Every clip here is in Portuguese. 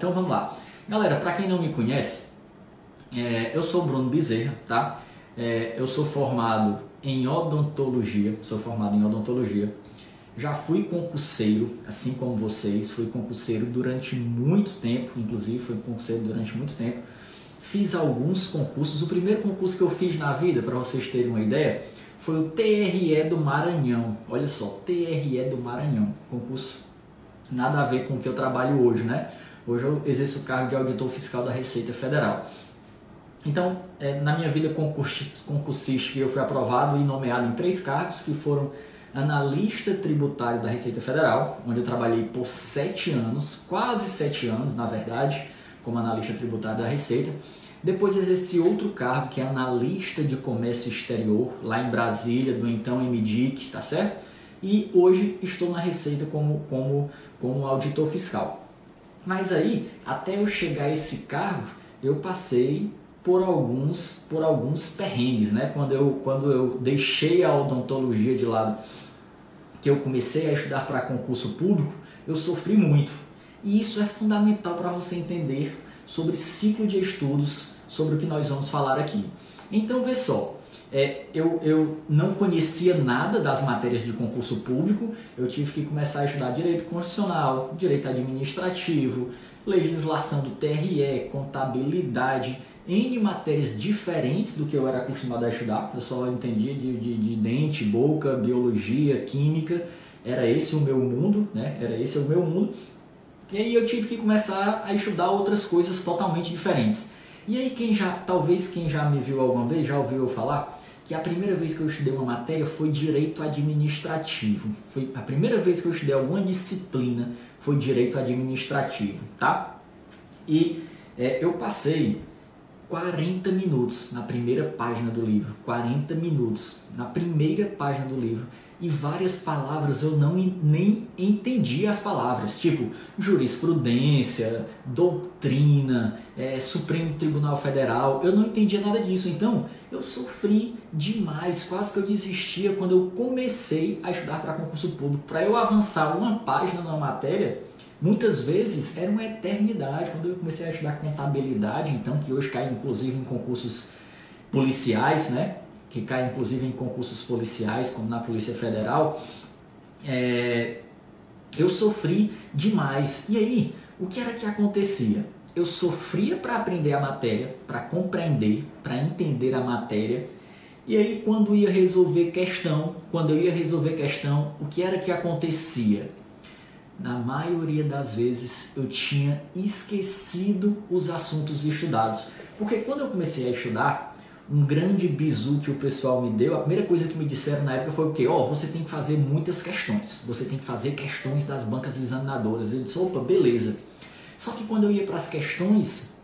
Então vamos lá. Galera, para quem não me conhece, é, eu sou Bruno Bezerra, tá? É, eu sou formado em odontologia, sou formado em odontologia. Já fui concurseiro, assim como vocês, fui concurseiro durante muito tempo, inclusive fui concurseiro durante muito tempo. Fiz alguns concursos. O primeiro concurso que eu fiz na vida, para vocês terem uma ideia, foi o TRE do Maranhão. Olha só, TRE do Maranhão. Concurso nada a ver com o que eu trabalho hoje, né? Hoje eu exerço o cargo de auditor fiscal da Receita Federal. Então, é, na minha vida concursística, eu fui aprovado e nomeado em três cargos, que foram analista tributário da Receita Federal, onde eu trabalhei por sete anos, quase sete anos, na verdade, como analista tributário da Receita. Depois exerci outro cargo, que é analista de comércio exterior, lá em Brasília, do então MDIC, tá certo? E hoje estou na Receita como, como, como auditor fiscal. Mas aí, até eu chegar a esse cargo, eu passei por alguns por alguns perrengues, né? Quando eu quando eu deixei a odontologia de lado, que eu comecei a estudar para concurso público, eu sofri muito. E isso é fundamental para você entender sobre ciclo de estudos, sobre o que nós vamos falar aqui. Então, vê só, é, eu, eu não conhecia nada das matérias de concurso público, eu tive que começar a estudar direito constitucional, direito administrativo, legislação do TRE, contabilidade, N matérias diferentes do que eu era acostumado a estudar. Eu só entendia de, de, de dente, boca, biologia, química. Era esse o meu mundo, né? Era esse o meu mundo. E aí eu tive que começar a estudar outras coisas totalmente diferentes. E aí quem já, talvez quem já me viu alguma vez, já ouviu eu falar que a primeira vez que eu estudei uma matéria foi direito administrativo. Foi a primeira vez que eu estudei alguma disciplina foi direito administrativo, tá? E é, eu passei 40 minutos na primeira página do livro, 40 minutos na primeira página do livro e várias palavras eu não nem entendi as palavras, tipo jurisprudência, doutrina, é, Supremo Tribunal Federal, eu não entendia nada disso, então eu sofri demais, quase que eu desistia quando eu comecei a estudar para concurso público, para eu avançar uma página na matéria Muitas vezes era uma eternidade. Quando eu comecei a estudar contabilidade, então, que hoje cai inclusive em concursos policiais, né? Que cai inclusive em concursos policiais, como na Polícia Federal, é... eu sofri demais. E aí, o que era que acontecia? Eu sofria para aprender a matéria, para compreender, para entender a matéria. E aí, quando ia resolver questão, quando eu ia resolver questão, o que era que acontecia? na maioria das vezes eu tinha esquecido os assuntos estudados. Porque quando eu comecei a estudar, um grande bizu que o pessoal me deu, a primeira coisa que me disseram na época foi o quê? Ó, oh, você tem que fazer muitas questões. Você tem que fazer questões das bancas examinadoras. Eu disse, opa, beleza. Só que quando eu ia para as questões,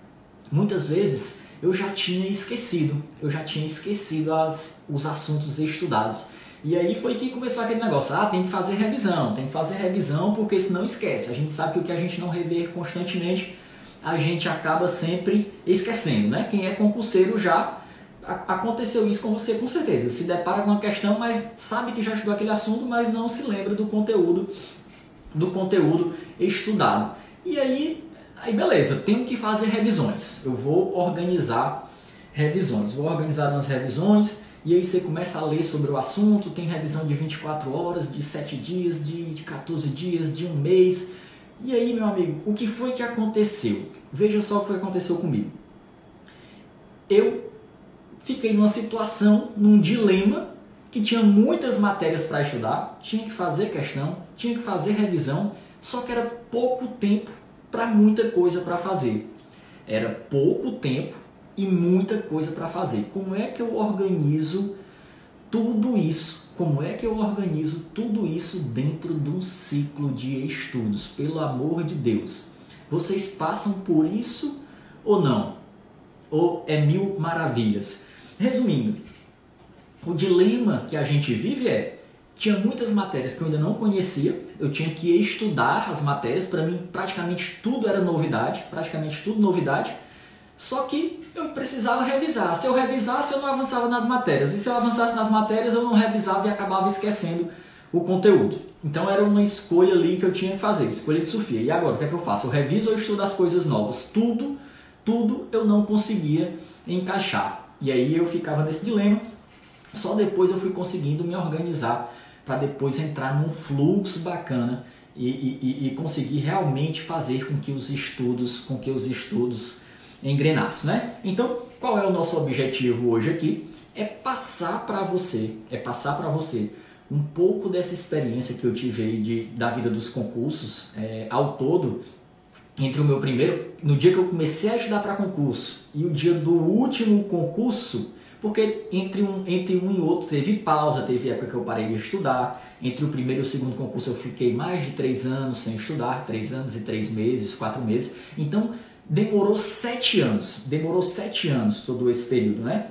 muitas vezes eu já tinha esquecido. Eu já tinha esquecido as, os assuntos estudados. E aí foi que começou aquele negócio, ah, tem que fazer revisão, tem que fazer revisão porque senão esquece. A gente sabe que o que a gente não rever constantemente, a gente acaba sempre esquecendo, né? Quem é concurseiro já aconteceu isso com você com certeza. Se depara com uma questão, mas sabe que já estudou aquele assunto, mas não se lembra do conteúdo do conteúdo estudado. E aí, aí beleza, tenho que fazer revisões. Eu vou organizar revisões. Vou organizar umas revisões e aí você começa a ler sobre o assunto, tem revisão de 24 horas, de 7 dias, de, de 14 dias, de um mês. E aí, meu amigo, o que foi que aconteceu? Veja só o que que aconteceu comigo. Eu fiquei numa situação, num dilema, que tinha muitas matérias para estudar, tinha que fazer questão, tinha que fazer revisão, só que era pouco tempo para muita coisa para fazer. Era pouco tempo e muita coisa para fazer. Como é que eu organizo tudo isso? Como é que eu organizo tudo isso dentro de um ciclo de estudos? Pelo amor de Deus. Vocês passam por isso ou não? Ou é mil maravilhas? Resumindo, o dilema que a gente vive é: tinha muitas matérias que eu ainda não conhecia, eu tinha que estudar as matérias, para mim praticamente tudo era novidade, praticamente tudo novidade só que eu precisava revisar. Se eu revisasse, eu não avançava nas matérias. E se eu avançasse nas matérias, eu não revisava e acabava esquecendo o conteúdo. Então era uma escolha ali que eu tinha que fazer, escolha de Sofia. E agora, o que é que eu faço? Eu reviso ou estudo as coisas novas? Tudo, tudo eu não conseguia encaixar. E aí eu ficava nesse dilema. Só depois eu fui conseguindo me organizar para depois entrar num fluxo bacana e, e, e, conseguir realmente fazer com que os estudos, com que os estudos engrenassem, né? Então, qual é o nosso objetivo hoje aqui? É passar para você, é passar para você um pouco dessa experiência que eu tive aí de, da vida dos concursos é, ao todo, entre o meu primeiro, no dia que eu comecei a estudar para concurso e o dia do último concurso, porque entre um, entre um e outro teve pausa, teve época que eu parei de estudar, entre o primeiro e o segundo concurso eu fiquei mais de três anos sem estudar, três anos e três meses, quatro meses, então demorou sete anos, demorou sete anos todo esse período, né?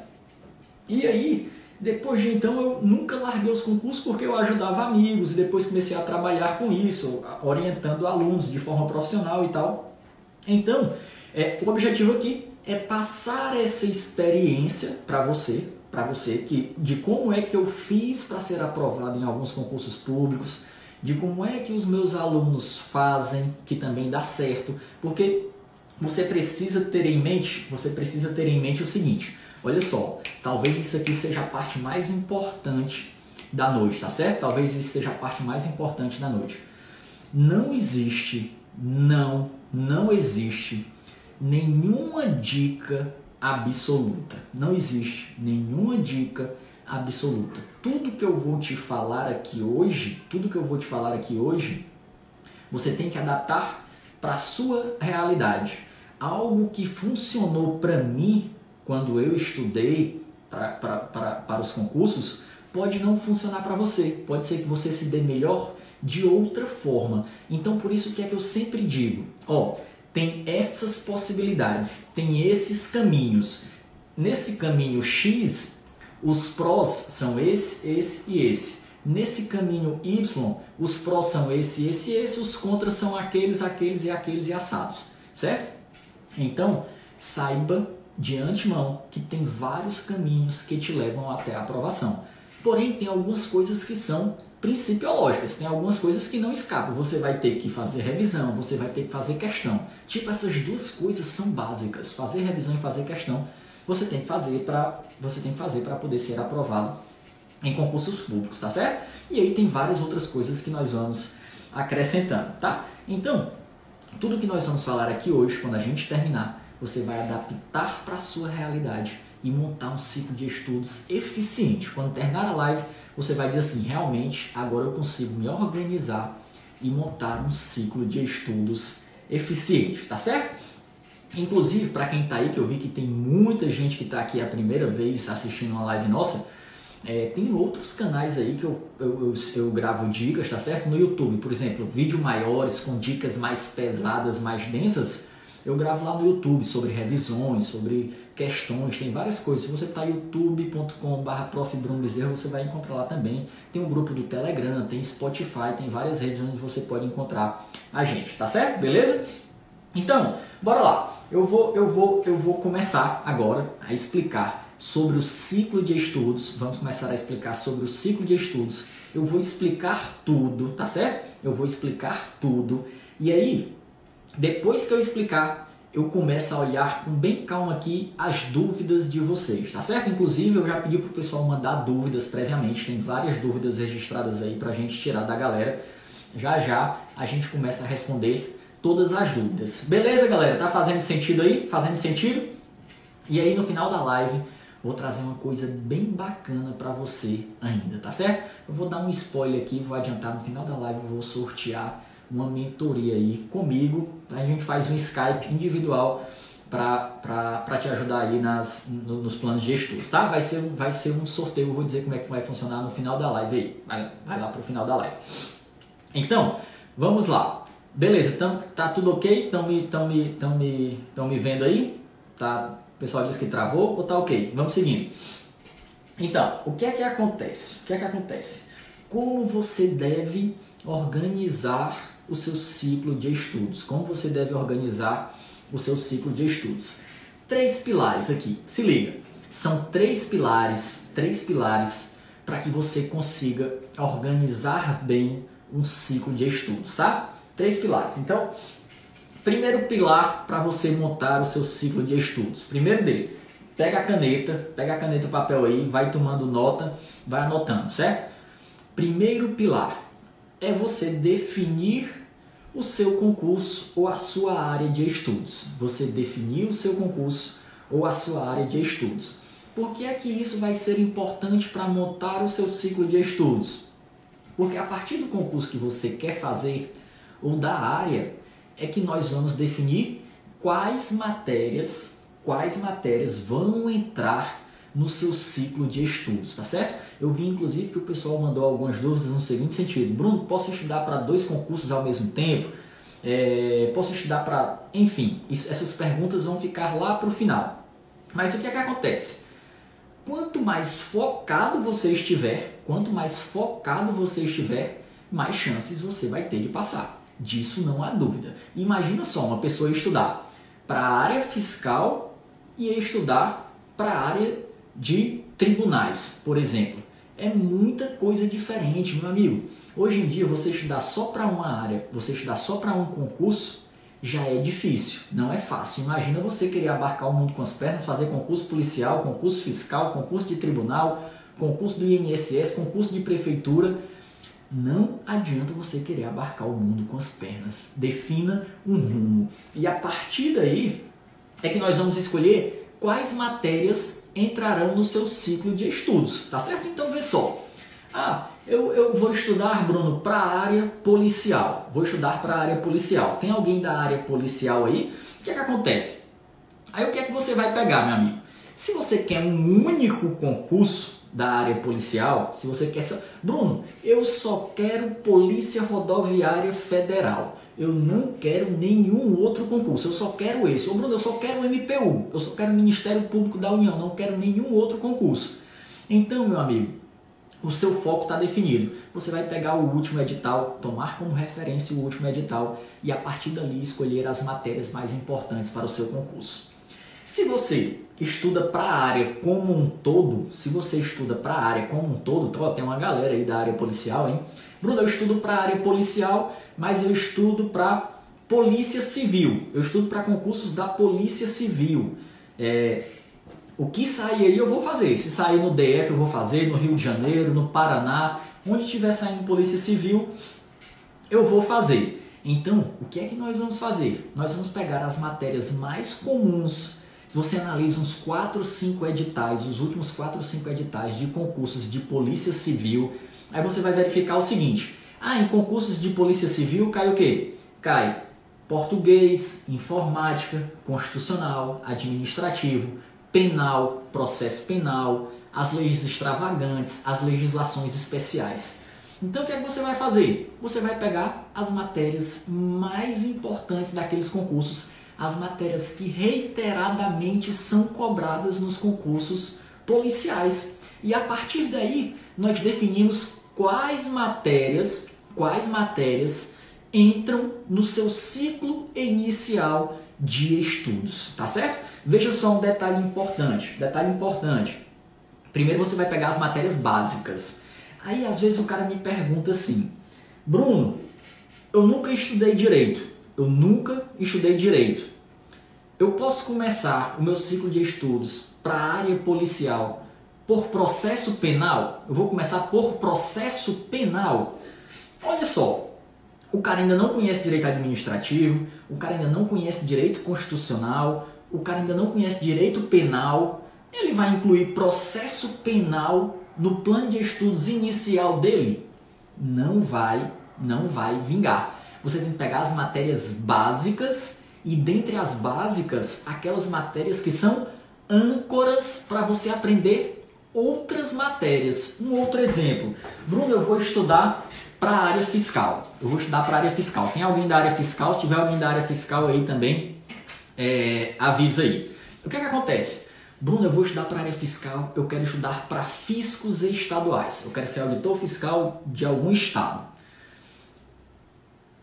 E aí depois de então eu nunca larguei os concursos porque eu ajudava amigos e depois comecei a trabalhar com isso, orientando alunos de forma profissional e tal. Então, é, o objetivo aqui é passar essa experiência para você, para você que de como é que eu fiz para ser aprovado em alguns concursos públicos, de como é que os meus alunos fazem que também dá certo, porque você precisa ter em mente, você precisa ter em mente o seguinte: Olha só, talvez isso aqui seja a parte mais importante da noite, tá certo? Talvez isso seja a parte mais importante da noite. Não existe, não, não existe nenhuma dica absoluta. Não existe nenhuma dica absoluta. Tudo que eu vou te falar aqui hoje, tudo que eu vou te falar aqui hoje, você tem que adaptar para a sua realidade. Algo que funcionou para mim quando eu estudei para os concursos, pode não funcionar para você. Pode ser que você se dê melhor de outra forma. Então, por isso que é que eu sempre digo, ó, tem essas possibilidades, tem esses caminhos. Nesse caminho X, os prós são esse, esse e esse. Nesse caminho Y, os prós são esse, esse e esse, os contras são aqueles, aqueles e aqueles e assados, certo? Então, saiba de antemão que tem vários caminhos que te levam até a aprovação. Porém, tem algumas coisas que são principiológicas, tem algumas coisas que não escapam. Você vai ter que fazer revisão, você vai ter que fazer questão. Tipo, essas duas coisas são básicas. Fazer revisão e fazer questão, você tem que fazer para você tem que fazer para poder ser aprovado em concursos públicos, tá certo? E aí tem várias outras coisas que nós vamos acrescentando, tá? Então, tudo que nós vamos falar aqui hoje, quando a gente terminar, você vai adaptar para a sua realidade e montar um ciclo de estudos eficiente. Quando terminar a live, você vai dizer assim: realmente, agora eu consigo me organizar e montar um ciclo de estudos eficiente, tá certo? Inclusive, para quem está aí, que eu vi que tem muita gente que está aqui a primeira vez assistindo uma live nossa, é, tem outros canais aí que eu, eu, eu, eu, gravo dicas, tá certo? No YouTube, por exemplo, vídeos maiores com dicas mais pesadas, mais densas eu gravo lá no YouTube sobre revisões, sobre questões, tem várias coisas. Se você está youtube.com.br você vai encontrar lá também. Tem um grupo do Telegram, tem Spotify, tem várias redes onde você pode encontrar a gente, tá certo? Beleza? Então, bora lá. Eu vou, eu vou, eu vou começar agora a explicar sobre o ciclo de estudos. Vamos começar a explicar sobre o ciclo de estudos. Eu vou explicar tudo, tá certo? Eu vou explicar tudo. E aí, depois que eu explicar, eu começo a olhar com bem calma aqui as dúvidas de vocês, tá certo? Inclusive, eu já pedi pro pessoal mandar dúvidas previamente, tem várias dúvidas registradas aí pra gente tirar da galera. Já já a gente começa a responder todas as dúvidas. Beleza, galera? Tá fazendo sentido aí? Fazendo sentido? E aí no final da live vou trazer uma coisa bem bacana para você ainda, tá certo? Eu vou dar um spoiler aqui, vou adiantar no final da live, eu vou sortear uma mentoria aí comigo. A gente faz um Skype individual para te ajudar aí nas, no, nos planos de estudos, tá? Vai ser, vai ser um sorteio, eu vou dizer como é que vai funcionar no final da live aí. Vai, vai lá pro final da live. Então, vamos lá. Beleza, então tá tudo ok? Estão me, tão me, tão me, tão me vendo aí? Tá? O pessoal disse que travou ou tá ok? Vamos seguindo. Então, o que é que acontece? O que é que acontece? Como você deve organizar o seu ciclo de estudos. Como você deve organizar o seu ciclo de estudos? Três pilares aqui. Se liga. São três pilares, três pilares para que você consiga organizar bem um ciclo de estudos, tá? Três pilares. Então, primeiro pilar para você montar o seu ciclo de estudos. Primeiro dele, pega a caneta, pega a caneta e papel aí, vai tomando nota, vai anotando, certo? Primeiro pilar é você definir o seu concurso ou a sua área de estudos. Você definir o seu concurso ou a sua área de estudos. Por que é que isso vai ser importante para montar o seu ciclo de estudos? Porque a partir do concurso que você quer fazer ou da área é que nós vamos definir quais matérias, quais matérias vão entrar no seu ciclo de estudos, tá certo? Eu vi inclusive que o pessoal mandou algumas dúvidas no seguinte sentido: Bruno, posso estudar para dois concursos ao mesmo tempo? É, posso estudar para. Enfim, isso, essas perguntas vão ficar lá para o final. Mas o que é que acontece? Quanto mais focado você estiver, quanto mais focado você estiver, mais chances você vai ter de passar. Disso não há dúvida. Imagina só uma pessoa estudar para a área fiscal e estudar para a área de tribunais, por exemplo. É muita coisa diferente, meu amigo. Hoje em dia, você estudar só para uma área, você estudar só para um concurso, já é difícil, não é fácil. Imagina você querer abarcar o mundo com as pernas, fazer concurso policial, concurso fiscal, concurso de tribunal, concurso do INSS, concurso de prefeitura. Não adianta você querer abarcar o mundo com as pernas. Defina um rumo. E a partir daí é que nós vamos escolher quais matérias entrarão no seu ciclo de estudos, tá certo? Então vê só. Ah, eu, eu vou estudar, Bruno, para a área policial. Vou estudar para a área policial. Tem alguém da área policial aí? O que é que acontece? Aí o que é que você vai pegar, meu amigo? Se você quer um único concurso da área policial, se você quer. Bruno, eu só quero Polícia Rodoviária Federal. Eu não quero nenhum outro concurso, eu só quero esse. Ô Bruno, eu só quero o MPU, eu só quero o Ministério Público da União, não quero nenhum outro concurso. Então, meu amigo, o seu foco está definido. Você vai pegar o último edital, tomar como referência o último edital e a partir dali escolher as matérias mais importantes para o seu concurso. Se você estuda para a área como um todo, se você estuda para a área como um todo, então, tem uma galera aí da área policial, hein? Bruno, eu estudo para a área policial, mas eu estudo para polícia civil. Eu estudo para concursos da polícia civil. É, o que sair aí eu vou fazer. Se sair no DF eu vou fazer, no Rio de Janeiro, no Paraná, onde estiver saindo polícia civil, eu vou fazer. Então, o que é que nós vamos fazer? Nós vamos pegar as matérias mais comuns. Se você analisa uns 4, 5 editais, os últimos 4 ou 5 editais de concursos de polícia civil, aí você vai verificar o seguinte: ah, em concursos de polícia civil cai o quê? Cai português, informática, constitucional, administrativo, penal, processo penal, as leis extravagantes, as legislações especiais. Então o que é que você vai fazer? Você vai pegar as matérias mais importantes daqueles concursos, as matérias que reiteradamente são cobradas nos concursos policiais. E a partir daí, nós definimos quais matérias, quais matérias entram no seu ciclo inicial de estudos, tá certo? Veja só um detalhe importante, detalhe importante. Primeiro você vai pegar as matérias básicas. Aí às vezes o cara me pergunta assim: "Bruno, eu nunca estudei direito. Eu nunca estudei direito. Eu posso começar o meu ciclo de estudos para a área policial por processo penal? Eu vou começar por processo penal. Olha só, o cara ainda não conhece direito administrativo, o cara ainda não conhece direito constitucional, o cara ainda não conhece direito penal, ele vai incluir processo penal no plano de estudos inicial dele? Não vai, não vai vingar. Você tem que pegar as matérias básicas e dentre as básicas, aquelas matérias que são âncoras para você aprender outras matérias. Um outro exemplo. Bruno, eu vou estudar para a área fiscal. Eu vou estudar para a área fiscal. Tem alguém da área fiscal? Se tiver alguém da área fiscal aí também, é, avisa aí. O que, é que acontece? Bruno, eu vou estudar para a área fiscal, eu quero estudar para fiscos estaduais. Eu quero ser auditor fiscal de algum estado.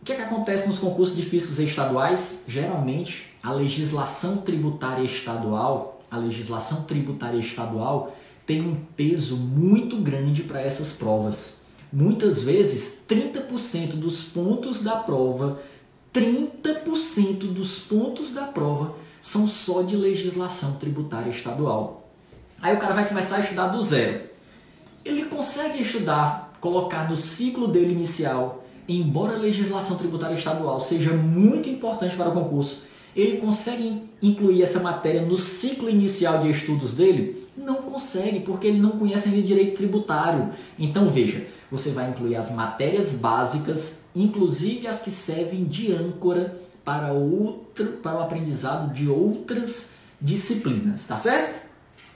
O que, é que acontece nos concursos de fiscos estaduais? Geralmente, a legislação tributária estadual, a legislação tributária estadual tem um peso muito grande para essas provas. Muitas vezes, 30% dos pontos da prova, 30% dos pontos da prova são só de legislação tributária estadual. Aí o cara vai começar a estudar do zero. Ele consegue estudar, colocar no ciclo dele inicial, embora a legislação tributária estadual seja muito importante para o concurso, ele consegue incluir essa matéria no ciclo inicial de estudos dele? Não consegue, porque ele não conhece ainda direito tributário. Então veja, você vai incluir as matérias básicas, inclusive as que servem de âncora para outro, para o aprendizado de outras disciplinas, tá certo?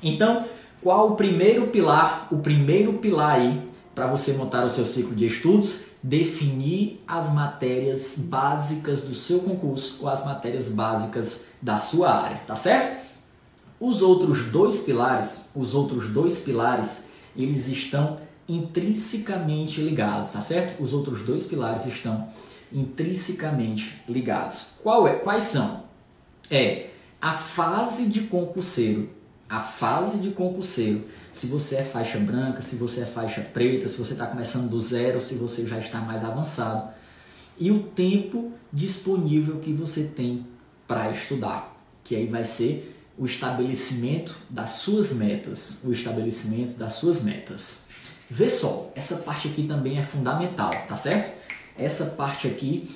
Então, qual o primeiro pilar? O primeiro pilar aí para você montar o seu ciclo de estudos definir as matérias básicas do seu concurso ou as matérias básicas da sua área, tá certo? Os outros dois pilares, os outros dois pilares, eles estão intrinsecamente ligados, tá certo? Os outros dois pilares estão intrinsecamente ligados. Qual é? Quais são? É a fase de concurseiro, a fase de concurseiro se você é faixa branca, se você é faixa preta, se você está começando do zero, se você já está mais avançado. E o tempo disponível que você tem para estudar, que aí vai ser o estabelecimento das suas metas, o estabelecimento das suas metas. Vê só, essa parte aqui também é fundamental, tá certo? Essa parte aqui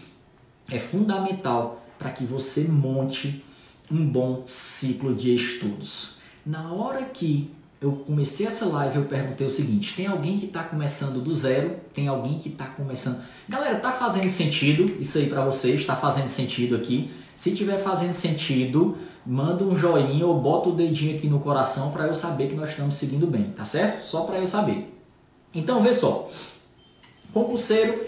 é fundamental para que você monte um bom ciclo de estudos. Na hora que eu comecei essa live eu perguntei o seguinte: tem alguém que está começando do zero? Tem alguém que está começando. Galera, tá fazendo sentido isso aí para vocês? Está fazendo sentido aqui? Se tiver fazendo sentido, manda um joinha ou bota o dedinho aqui no coração para eu saber que nós estamos seguindo bem, tá certo? Só para eu saber. Então, vê só. Concurseiro,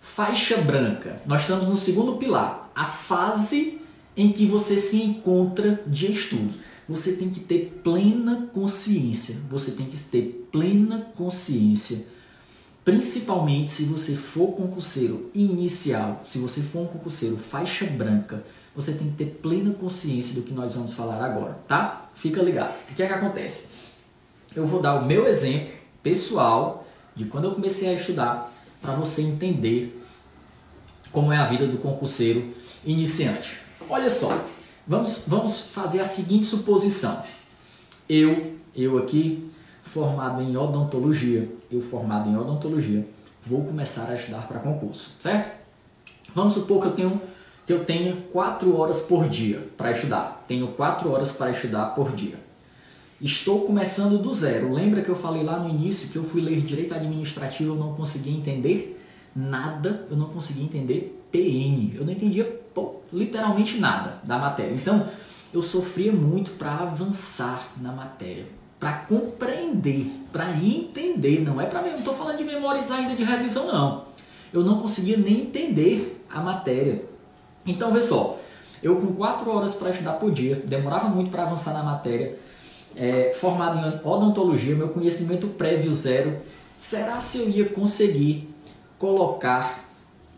faixa branca. Nós estamos no segundo pilar, a fase em que você se encontra de estudo você tem que ter plena consciência. Você tem que ter plena consciência. Principalmente se você for concurseiro inicial, se você for um concurseiro faixa branca, você tem que ter plena consciência do que nós vamos falar agora, tá? Fica ligado. O que é que acontece? Eu vou dar o meu exemplo pessoal de quando eu comecei a estudar para você entender como é a vida do concurseiro iniciante. Olha só, Vamos, vamos fazer a seguinte suposição. Eu, eu aqui, formado em odontologia, eu formado em odontologia, vou começar a estudar para concurso, certo? Vamos supor que eu tenho que eu tenha quatro horas por dia para estudar. Tenho quatro horas para estudar por dia. Estou começando do zero. Lembra que eu falei lá no início que eu fui ler direito administrativo eu não conseguia entender nada, eu não conseguia entender PN. Eu não entendia pô, literalmente nada da matéria. Então, eu sofria muito para avançar na matéria, para compreender, para entender. Não é para mim, não estou falando de memorizar ainda de revisão, não. Eu não conseguia nem entender a matéria. Então, vê só, eu com quatro horas para estudar por dia, demorava muito para avançar na matéria, é, formado em odontologia, meu conhecimento prévio zero. Será se eu ia conseguir colocar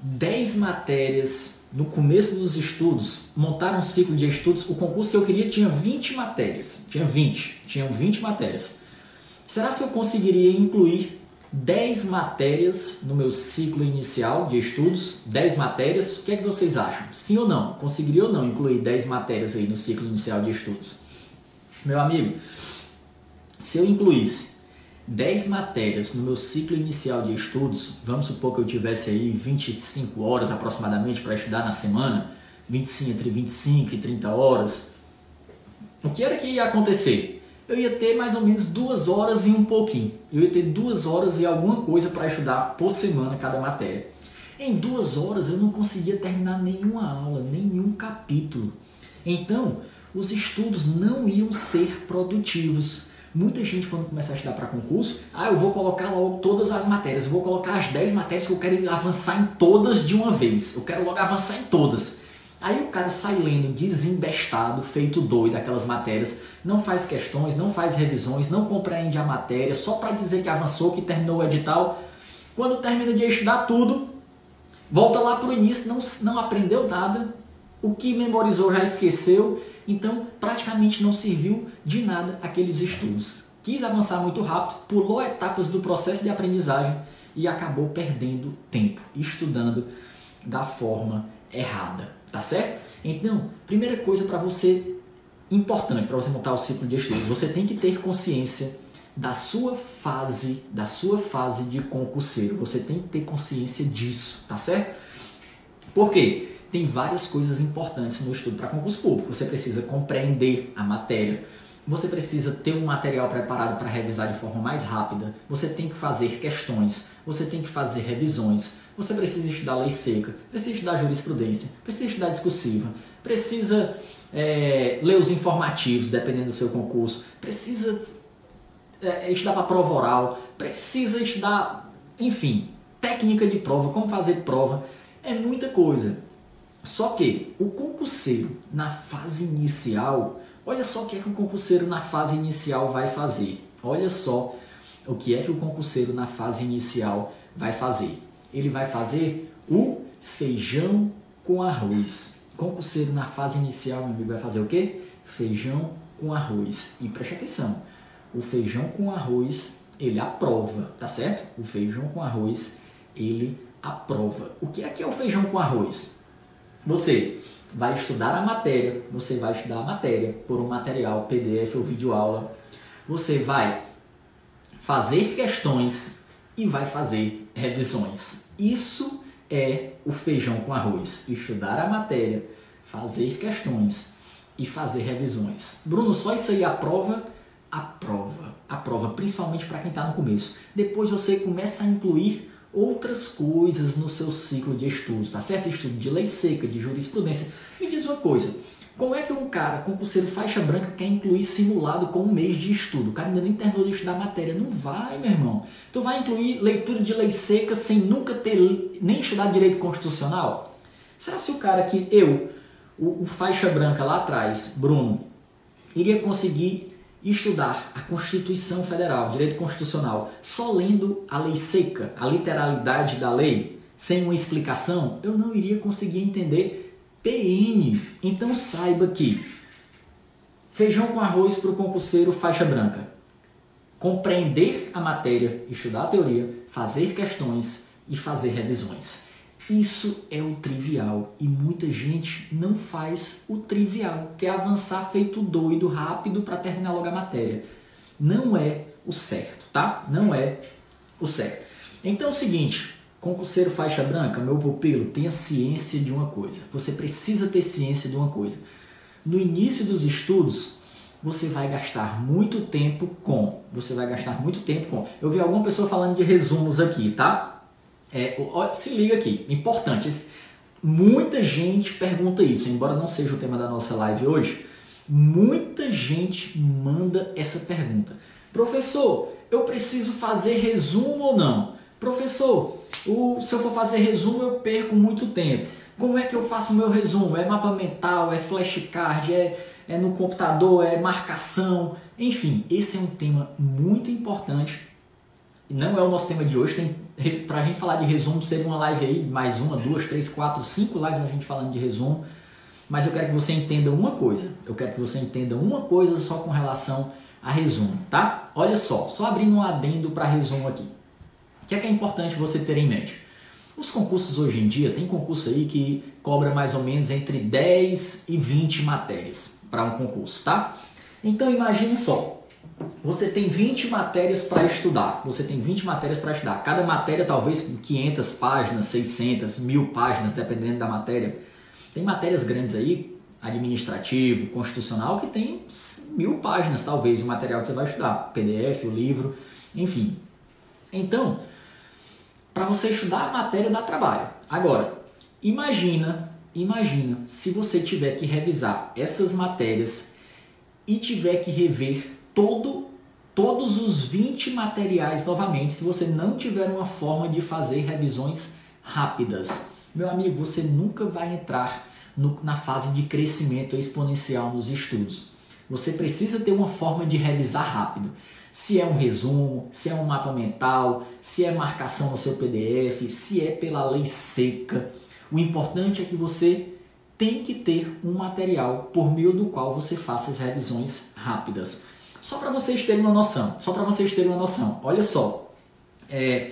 10 matérias no começo dos estudos, montar um ciclo de estudos. O concurso que eu queria tinha 20 matérias. Tinha 20. Tinham 20 matérias. Será que eu conseguiria incluir 10 matérias no meu ciclo inicial de estudos? 10 matérias? O que é que vocês acham? Sim ou não? Conseguiria ou não incluir 10 matérias aí no ciclo inicial de estudos? Meu amigo, se eu incluísse 10 matérias no meu ciclo inicial de estudos, vamos supor que eu tivesse aí 25 horas aproximadamente para estudar na semana, 25, entre 25 e 30 horas, o que era que ia acontecer? Eu ia ter mais ou menos duas horas e um pouquinho. Eu ia ter duas horas e alguma coisa para estudar por semana cada matéria. Em duas horas eu não conseguia terminar nenhuma aula, nenhum capítulo. Então, os estudos não iam ser produtivos Muita gente, quando começa a estudar para concurso, ah, eu vou colocar logo todas as matérias, eu vou colocar as 10 matérias que eu quero avançar em todas de uma vez. Eu quero logo avançar em todas. Aí o cara sai lendo desembestado, feito doido aquelas matérias, não faz questões, não faz revisões, não compreende a matéria, só para dizer que avançou, que terminou o edital. Quando termina de estudar tudo, volta lá para o início, não, não aprendeu nada, o que memorizou já esqueceu então, praticamente não serviu de nada aqueles estudos. Quis avançar muito rápido, pulou etapas do processo de aprendizagem e acabou perdendo tempo estudando da forma errada, tá certo? Então, primeira coisa para você importante para você montar o ciclo de estudos, você tem que ter consciência da sua fase, da sua fase de concurseiro. Você tem que ter consciência disso, tá certo? Por quê? Tem várias coisas importantes no estudo para concurso público. Você precisa compreender a matéria, você precisa ter um material preparado para revisar de forma mais rápida, você tem que fazer questões, você tem que fazer revisões, você precisa estudar lei seca, precisa estudar jurisprudência, precisa estudar discursiva, precisa é, ler os informativos, dependendo do seu concurso, precisa é, estudar para prova oral, precisa estudar, enfim, técnica de prova, como fazer prova, é muita coisa. Só que o concurseiro na fase inicial, olha só o que é que o concurseiro na fase inicial vai fazer. Olha só o que é que o concurseiro na fase inicial vai fazer. Ele vai fazer o feijão com arroz. O concurseiro na fase inicial, meu amigo, vai fazer o quê? Feijão com arroz. E preste atenção, o feijão com arroz, ele aprova, tá certo? O feijão com arroz, ele aprova. O que é que é o feijão com arroz? Você vai estudar a matéria, você vai estudar a matéria por um material PDF ou videoaula. Você vai fazer questões e vai fazer revisões. Isso é o feijão com arroz. Estudar a matéria, fazer questões e fazer revisões. Bruno, só isso aí aprova? a prova, a prova, principalmente para quem está no começo. Depois você começa a incluir outras coisas no seu ciclo de estudos, tá certo? Estudo de lei seca, de jurisprudência. Me diz uma coisa, como é que um cara concurseiro faixa branca quer incluir simulado com um mês de estudo? O cara ainda nem terminou de estudar matéria. Não vai, meu irmão. Tu vai incluir leitura de lei seca sem nunca ter nem estudado direito constitucional? Será se o cara que eu, o, o faixa branca lá atrás, Bruno, iria conseguir estudar a Constituição Federal, direito constitucional, só lendo a lei seca, a literalidade da lei, sem uma explicação, eu não iria conseguir entender PN. Então saiba que feijão com arroz para o concurseiro faixa branca. Compreender a matéria, estudar a teoria, fazer questões e fazer revisões. Isso é o trivial e muita gente não faz o trivial, que é avançar feito doido, rápido para terminar logo a matéria. Não é o certo, tá? Não é o certo. Então é o seguinte, concurseiro faixa branca, meu pupilo, tenha ciência de uma coisa. Você precisa ter ciência de uma coisa. No início dos estudos, você vai gastar muito tempo com. Você vai gastar muito tempo com. Eu vi alguma pessoa falando de resumos aqui, tá? É, se liga aqui, importante. Muita gente pergunta isso, embora não seja o tema da nossa live hoje. Muita gente manda essa pergunta. Professor, eu preciso fazer resumo ou não? Professor, o, se eu for fazer resumo eu perco muito tempo. Como é que eu faço meu resumo? É mapa mental, é flashcard, é, é no computador, é marcação. Enfim, esse é um tema muito importante. Não é o nosso tema de hoje, tem para a gente falar de resumo, seria uma live aí, mais uma, duas, três, quatro, cinco lives a gente falando de resumo. Mas eu quero que você entenda uma coisa. Eu quero que você entenda uma coisa só com relação a resumo, tá? Olha só, só abrindo um adendo para resumo aqui. O que é que é importante você ter em mente? Os concursos hoje em dia, tem concurso aí que cobra mais ou menos entre 10 e 20 matérias para um concurso, tá? Então imagine só, você tem 20 matérias para estudar. Você tem 20 matérias para estudar. Cada matéria talvez com 500 páginas, 600, mil páginas, dependendo da matéria. Tem matérias grandes aí, administrativo, constitucional, que tem mil páginas talvez o material que você vai estudar. PDF, o livro, enfim. Então, para você estudar a matéria dá trabalho. Agora, imagina, imagina se você tiver que revisar essas matérias e tiver que rever todo, todos os 20 materiais novamente, se você não tiver uma forma de fazer revisões rápidas. Meu amigo, você nunca vai entrar no, na fase de crescimento exponencial nos estudos. Você precisa ter uma forma de revisar rápido. Se é um resumo, se é um mapa mental, se é marcação no seu PDF, se é pela lei seca. O importante é que você tem que ter um material por meio do qual você faça as revisões rápidas. Só para vocês terem uma noção, só para vocês terem uma noção. Olha só, é,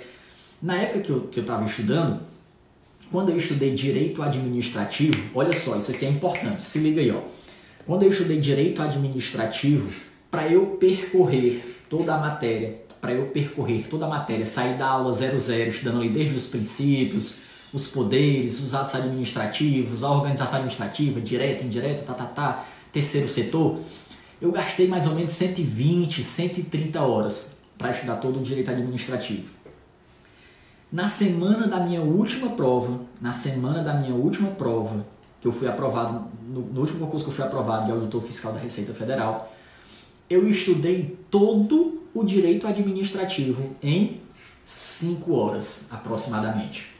Na época que eu estava estudando, quando eu estudei direito administrativo, olha só, isso aqui é importante, se liga aí, ó. Quando eu estudei direito administrativo, para eu percorrer toda a matéria, para eu percorrer toda a matéria, sair da aula 00, estudando ali desde os princípios, os poderes, os atos administrativos, a organização administrativa, direta, indireta, tá, tá, tá, terceiro setor, eu gastei mais ou menos 120, 130 horas para estudar todo o direito administrativo. Na semana da minha última prova, na semana da minha última prova, que eu fui aprovado, no, no último concurso que eu fui aprovado de auditor fiscal da Receita Federal, eu estudei todo o direito administrativo em 5 horas aproximadamente.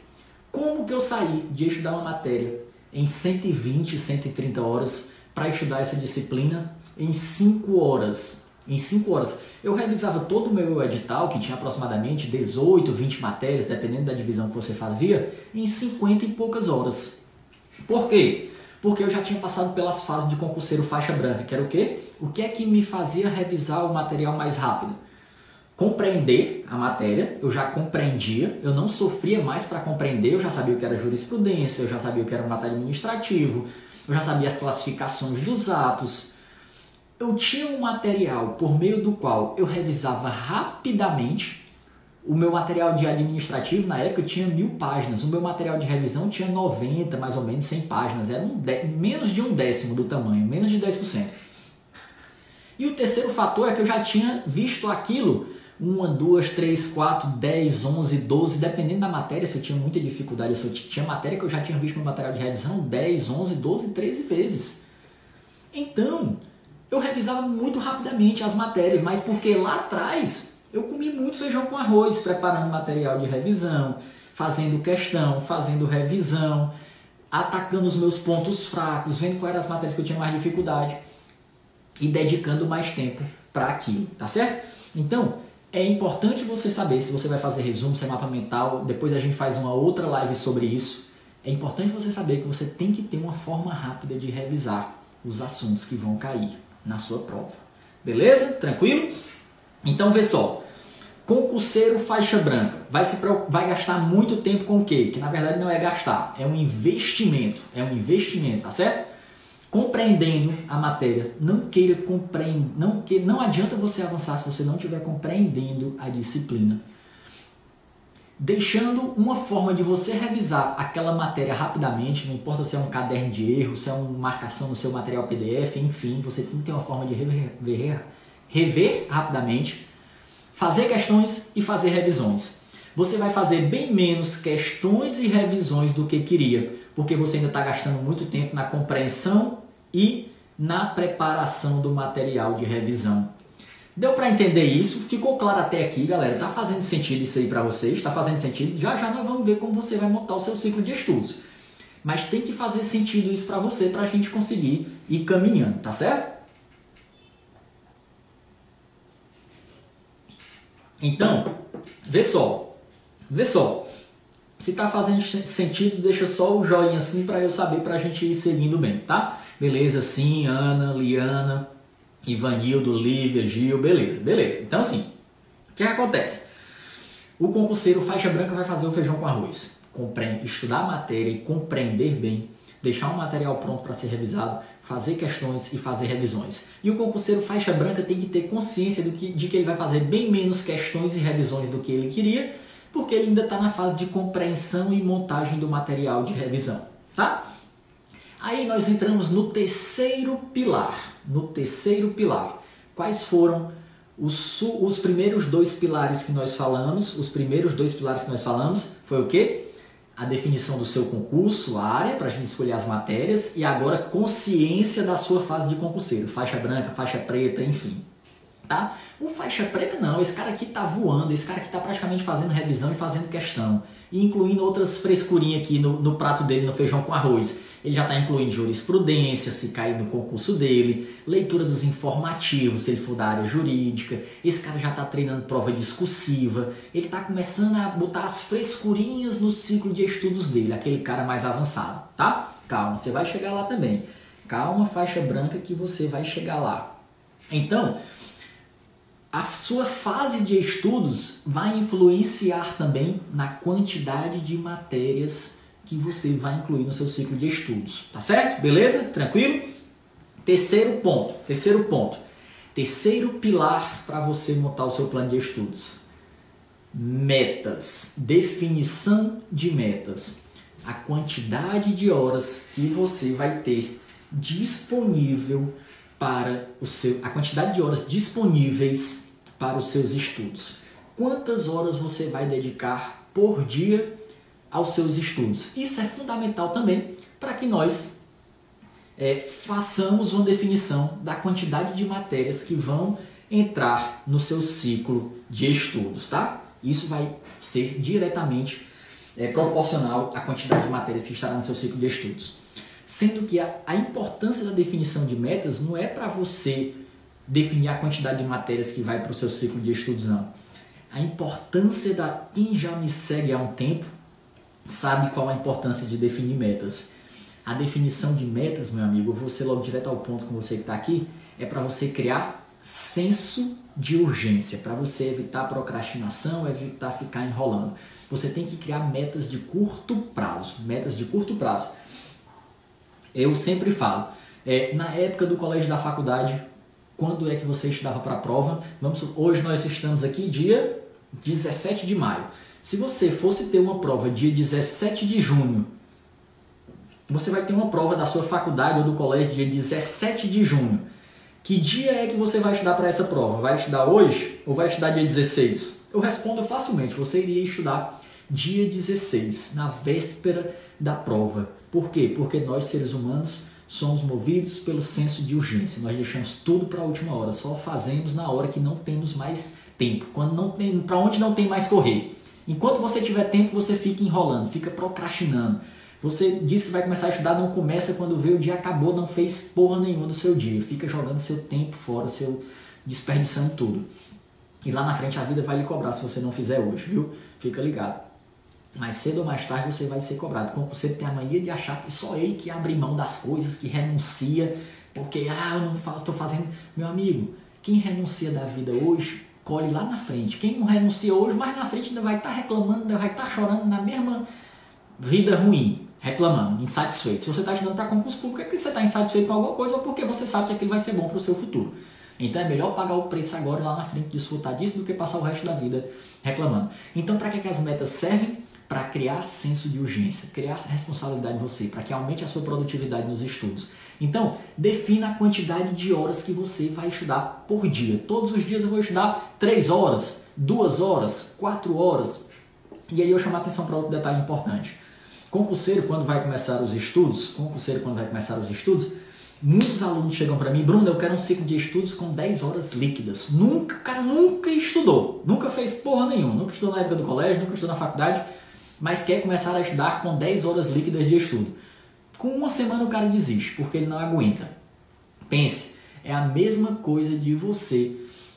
Como que eu saí de estudar uma matéria em 120, 130 horas para estudar essa disciplina em 5 horas? Em 5 horas. Eu revisava todo o meu edital, que tinha aproximadamente 18, 20 matérias, dependendo da divisão que você fazia, em 50 e poucas horas. Por quê? Porque eu já tinha passado pelas fases de concurseiro faixa branca, que era o quê? O que é que me fazia revisar o material mais rápido? Compreender a matéria, eu já compreendia, eu não sofria mais para compreender, eu já sabia o que era jurisprudência, eu já sabia o que era um matéria administrativo, eu já sabia as classificações dos atos, eu tinha um material por meio do qual eu revisava rapidamente. O meu material de administrativo na época tinha mil páginas, o meu material de revisão tinha 90, mais ou menos 100 páginas, era um menos de um décimo do tamanho, menos de 10%. E o terceiro fator é que eu já tinha visto aquilo uma, duas, três, quatro, dez, onze, doze, dependendo da matéria, se eu tinha muita dificuldade, se eu tinha matéria que eu já tinha visto no material de revisão 10, 11, 12, 13 vezes. Então, eu revisava muito rapidamente as matérias, mas porque lá atrás eu comi muito feijão com arroz, preparando material de revisão, fazendo questão, fazendo revisão, atacando os meus pontos fracos, vendo quais eram as matérias que eu tinha mais dificuldade e dedicando mais tempo para aquilo, tá certo? Então, é importante você saber se você vai fazer resumo, se é mapa mental, depois a gente faz uma outra live sobre isso. É importante você saber que você tem que ter uma forma rápida de revisar os assuntos que vão cair na sua prova. Beleza? Tranquilo? Então vê só. Concurseiro faixa branca vai, se, vai gastar muito tempo com o quê? Que na verdade não é gastar, é um investimento. É um investimento, tá certo? Compreendendo a matéria, não queira compreender, não, que, não adianta você avançar se você não estiver compreendendo a disciplina deixando uma forma de você revisar aquela matéria rapidamente, não importa se é um caderno de erro, se é uma marcação no seu material PDF, enfim, você tem que ter uma forma de rever, rever rapidamente, fazer questões e fazer revisões. Você vai fazer bem menos questões e revisões do que queria, porque você ainda está gastando muito tempo na compreensão e na preparação do material de revisão. Deu para entender isso? Ficou claro até aqui, galera? Tá fazendo sentido isso aí para vocês? Tá fazendo sentido? Já já nós vamos ver como você vai montar o seu ciclo de estudos. Mas tem que fazer sentido isso para você para a gente conseguir ir caminhando, tá certo? Então, vê só. Vê só. Se tá fazendo sentido, deixa só o joinha assim para eu saber para a gente ir seguindo bem, tá? Beleza, sim, Ana, Liana, Ivanildo, Lívia, Gil, beleza, beleza. Então assim, o que acontece? O concurseiro faixa branca vai fazer o feijão com arroz. Compreende, estudar a matéria e compreender bem, deixar um material pronto para ser revisado, fazer questões e fazer revisões. E o concurseiro faixa branca tem que ter consciência que, de que ele vai fazer bem menos questões e revisões do que ele queria, porque ele ainda está na fase de compreensão e montagem do material de revisão, tá? Aí nós entramos no terceiro pilar, no terceiro pilar. Quais foram os, os primeiros dois pilares que nós falamos? Os primeiros dois pilares que nós falamos foi o quê? A definição do seu concurso, a área para a gente escolher as matérias e agora consciência da sua fase de concurseiro, faixa branca, faixa preta, enfim. Tá? O faixa preta não, esse cara aqui tá voando, esse cara aqui tá praticamente fazendo revisão e fazendo questão, incluindo outras frescurinhas aqui no, no prato dele, no feijão com arroz. Ele já está incluindo jurisprudência, se cair no concurso dele, leitura dos informativos, se ele for da área jurídica. Esse cara já está treinando prova discursiva. Ele está começando a botar as frescurinhas no ciclo de estudos dele, aquele cara mais avançado, tá? Calma, você vai chegar lá também. Calma, faixa branca, que você vai chegar lá. Então, a sua fase de estudos vai influenciar também na quantidade de matérias que você vai incluir no seu ciclo de estudos. Tá certo? Beleza? Tranquilo? Terceiro ponto. Terceiro ponto. Terceiro pilar para você montar o seu plano de estudos. Metas. Definição de metas. A quantidade de horas que você vai ter disponível para o seu a quantidade de horas disponíveis para os seus estudos. Quantas horas você vai dedicar por dia aos seus estudos? Isso é fundamental também para que nós é, façamos uma definição da quantidade de matérias que vão entrar no seu ciclo de estudos, tá? Isso vai ser diretamente é, proporcional à quantidade de matérias que estará no seu ciclo de estudos. Sendo que a, a importância da definição de metas não é para você definir a quantidade de matérias que vai para o seu ciclo de estudos, não. A importância da. Quem já me segue há um tempo sabe qual a importância de definir metas. A definição de metas, meu amigo, eu vou ser logo direto ao ponto com você que está aqui, é para você criar senso de urgência, para você evitar procrastinação, evitar ficar enrolando. Você tem que criar metas de curto prazo, metas de curto prazo. Eu sempre falo, é, na época do colégio da faculdade, quando é que você estudava para a prova? Vamos, hoje nós estamos aqui dia 17 de maio. Se você fosse ter uma prova dia 17 de junho você vai ter uma prova da sua faculdade ou do colégio dia 17 de junho. Que dia é que você vai estudar para essa prova? Vai estudar hoje ou vai estudar dia 16? Eu respondo facilmente, você iria estudar dia 16, na véspera da prova. Por quê? Porque nós, seres humanos, somos movidos pelo senso de urgência. Nós deixamos tudo para a última hora, só fazemos na hora que não temos mais tempo, quando não tem, para onde não tem mais correr. Enquanto você tiver tempo, você fica enrolando, fica procrastinando. Você diz que vai começar a estudar, não começa quando vê o dia acabou, não fez porra nenhuma do seu dia. Fica jogando seu tempo fora, seu desperdiçando tudo. E lá na frente a vida vai lhe cobrar se você não fizer hoje, viu? Fica ligado. Mais cedo ou mais tarde você vai ser cobrado. Como você tem a mania de achar que só ele que abre mão das coisas, que renuncia, porque ah, eu não estou fazendo. Meu amigo, quem renuncia da vida hoje, colhe lá na frente. Quem não renuncia hoje, mais na frente ainda vai estar tá reclamando, ainda vai estar tá chorando na mesma vida ruim reclamando, insatisfeito. Se você está estudando para concurso público, é porque você está insatisfeito com alguma coisa ou porque você sabe que aquilo vai ser bom para o seu futuro. Então é melhor pagar o preço agora lá na frente desfrutar disso do que passar o resto da vida reclamando. Então, para que, que as metas servem? Para criar senso de urgência, criar responsabilidade em você, para que aumente a sua produtividade nos estudos. Então, defina a quantidade de horas que você vai estudar por dia. Todos os dias eu vou estudar 3 horas, 2 horas, 4 horas. E aí eu chamo a atenção para outro detalhe importante. Concurseiro, quando vai começar os estudos, concurseiro, quando vai começar os estudos, muitos alunos chegam para mim, Bruno, eu quero um ciclo de estudos com 10 horas líquidas. Nunca, cara, nunca estudou, nunca fez porra nenhuma, nunca estudou na época do colégio, nunca estudou na faculdade, mas quer começar a estudar com 10 horas líquidas de estudo. Com uma semana o cara desiste, porque ele não aguenta. Pense, é a mesma coisa de você,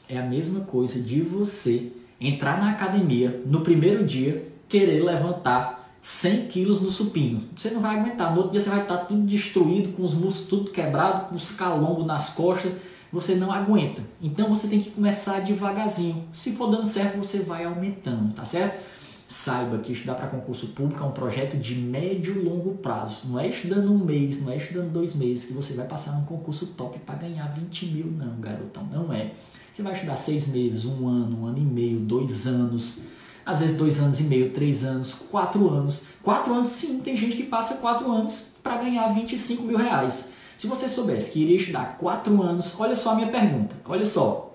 é a mesma coisa de você entrar na academia no primeiro dia, querer levantar 100 quilos no supino. Você não vai aguentar. No outro dia você vai estar tudo destruído, com os músculos tudo quebrado, com os calombos nas costas. Você não aguenta. Então você tem que começar devagarzinho. Se for dando certo, você vai aumentando, tá certo? Saiba que estudar para concurso público é um projeto de médio e longo prazo. Não é estudando um mês, não é estudando dois meses que você vai passar num concurso top para ganhar 20 mil, não, garotão. Não é. Você vai estudar seis meses, um ano, um ano e meio, dois anos às vezes dois anos e meio, três anos, quatro anos. Quatro anos, sim, tem gente que passa quatro anos para ganhar 25 mil reais. Se você soubesse que iria estudar quatro anos, olha só a minha pergunta, olha só.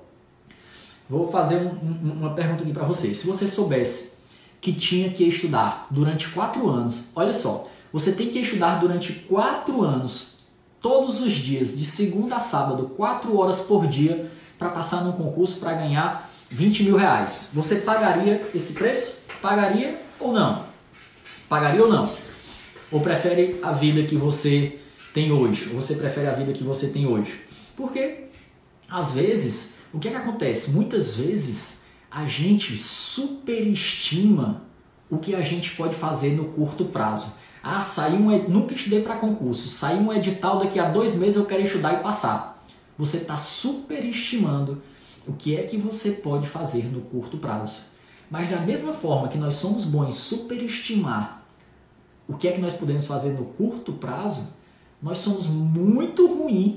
Vou fazer um, um, uma pergunta aqui para você. Se você soubesse que tinha que estudar durante quatro anos, olha só, você tem que estudar durante quatro anos, todos os dias, de segunda a sábado, quatro horas por dia, para passar num concurso para ganhar 20 mil reais. Você pagaria esse preço? Pagaria ou não? Pagaria ou não? Ou prefere a vida que você tem hoje? Ou você prefere a vida que você tem hoje? Porque, às vezes, o que, é que acontece? Muitas vezes a gente superestima o que a gente pode fazer no curto prazo. Ah, saiu um, nunca estudei para concurso, saiu um edital daqui a dois meses eu quero estudar e passar. Você está superestimando o que é que você pode fazer no curto prazo. Mas da mesma forma que nós somos bons em superestimar o que é que nós podemos fazer no curto prazo, nós somos muito ruins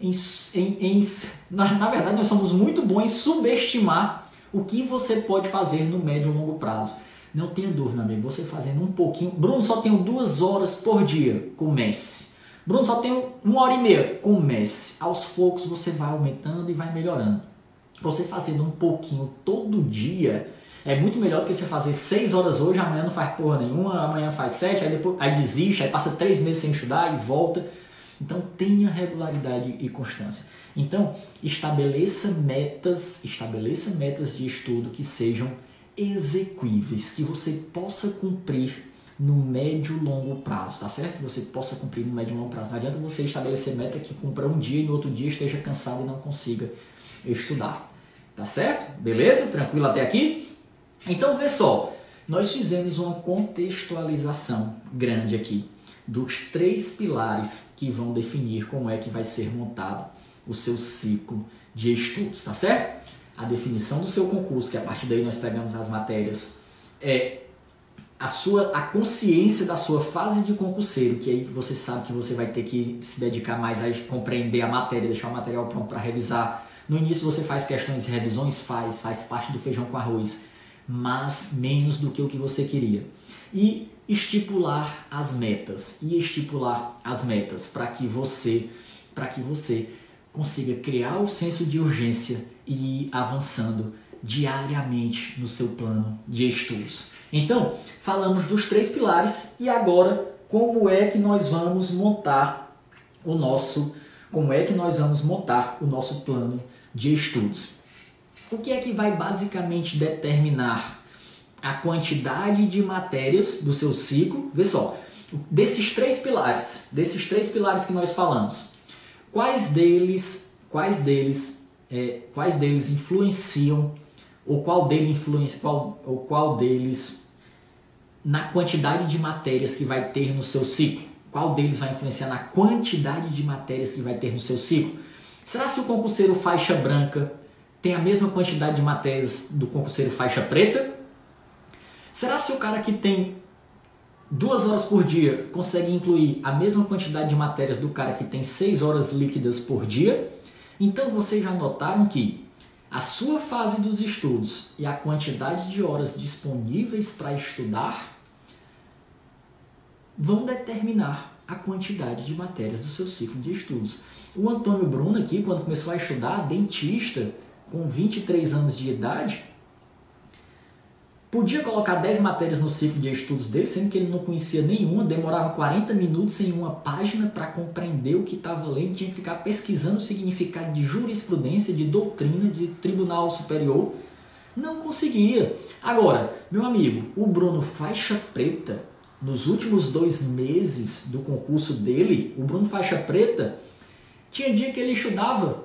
em, em, em na, na, verdade nós somos muito bons em subestimar o que você pode fazer no médio e longo prazo. Não tenha dúvida, amigo, você fazendo um pouquinho. Bruno, só tenho duas horas por dia. Comece. Bruno, só tenho uma hora e meia. Comece. Aos poucos você vai aumentando e vai melhorando. Você fazendo um pouquinho todo dia é muito melhor do que você fazer seis horas hoje, amanhã não faz porra nenhuma, amanhã faz sete, aí, depois, aí desiste, aí passa três meses sem estudar e volta. Então tenha regularidade e constância. Então estabeleça metas, estabeleça metas de estudo que sejam execuíveis, que você possa cumprir no médio e longo prazo, tá certo? Que você possa cumprir no médio e longo prazo. Não adianta você estabelecer meta que cumpra um dia e no outro dia esteja cansado e não consiga estudar. Tá certo? Beleza? Tranquilo até aqui? Então vê só, nós fizemos uma contextualização grande aqui dos três pilares que vão definir como é que vai ser montado o seu ciclo de estudos, tá certo? A definição do seu concurso, que a partir daí nós pegamos as matérias, é a sua a consciência da sua fase de concurseiro, que aí você sabe que você vai ter que se dedicar mais a compreender a matéria, deixar o material pronto para revisar. No início você faz questões e revisões, faz, faz parte do feijão com arroz, mas menos do que o que você queria. E estipular as metas e estipular as metas para que você para que você consiga criar o senso de urgência e ir avançando diariamente no seu plano de estudos. Então, falamos dos três pilares e agora como é que nós vamos montar o nosso como é que nós vamos montar o nosso plano de estudos. O que é que vai basicamente determinar a quantidade de matérias do seu ciclo? Vê só, desses três pilares, desses três pilares que nós falamos, quais deles, quais deles, é, quais deles influenciam ou qual deles influencia, qual, ou qual deles na quantidade de matérias que vai ter no seu ciclo? Qual deles vai influenciar na quantidade de matérias que vai ter no seu ciclo? Será se o concurseiro faixa branca tem a mesma quantidade de matérias do concurseiro faixa preta? Será se o cara que tem duas horas por dia consegue incluir a mesma quantidade de matérias do cara que tem seis horas líquidas por dia? Então vocês já notaram que a sua fase dos estudos e a quantidade de horas disponíveis para estudar vão determinar a quantidade de matérias do seu ciclo de estudos. O Antônio Bruno aqui, quando começou a estudar, dentista, com 23 anos de idade, podia colocar 10 matérias no ciclo de estudos dele, sendo que ele não conhecia nenhuma, demorava 40 minutos em uma página para compreender o que estava lendo, tinha que ficar pesquisando o significado de jurisprudência, de doutrina, de tribunal superior. Não conseguia. Agora, meu amigo, o Bruno faixa preta, nos últimos dois meses do concurso dele, o Bruno Faixa Preta, tinha dia que ele estudava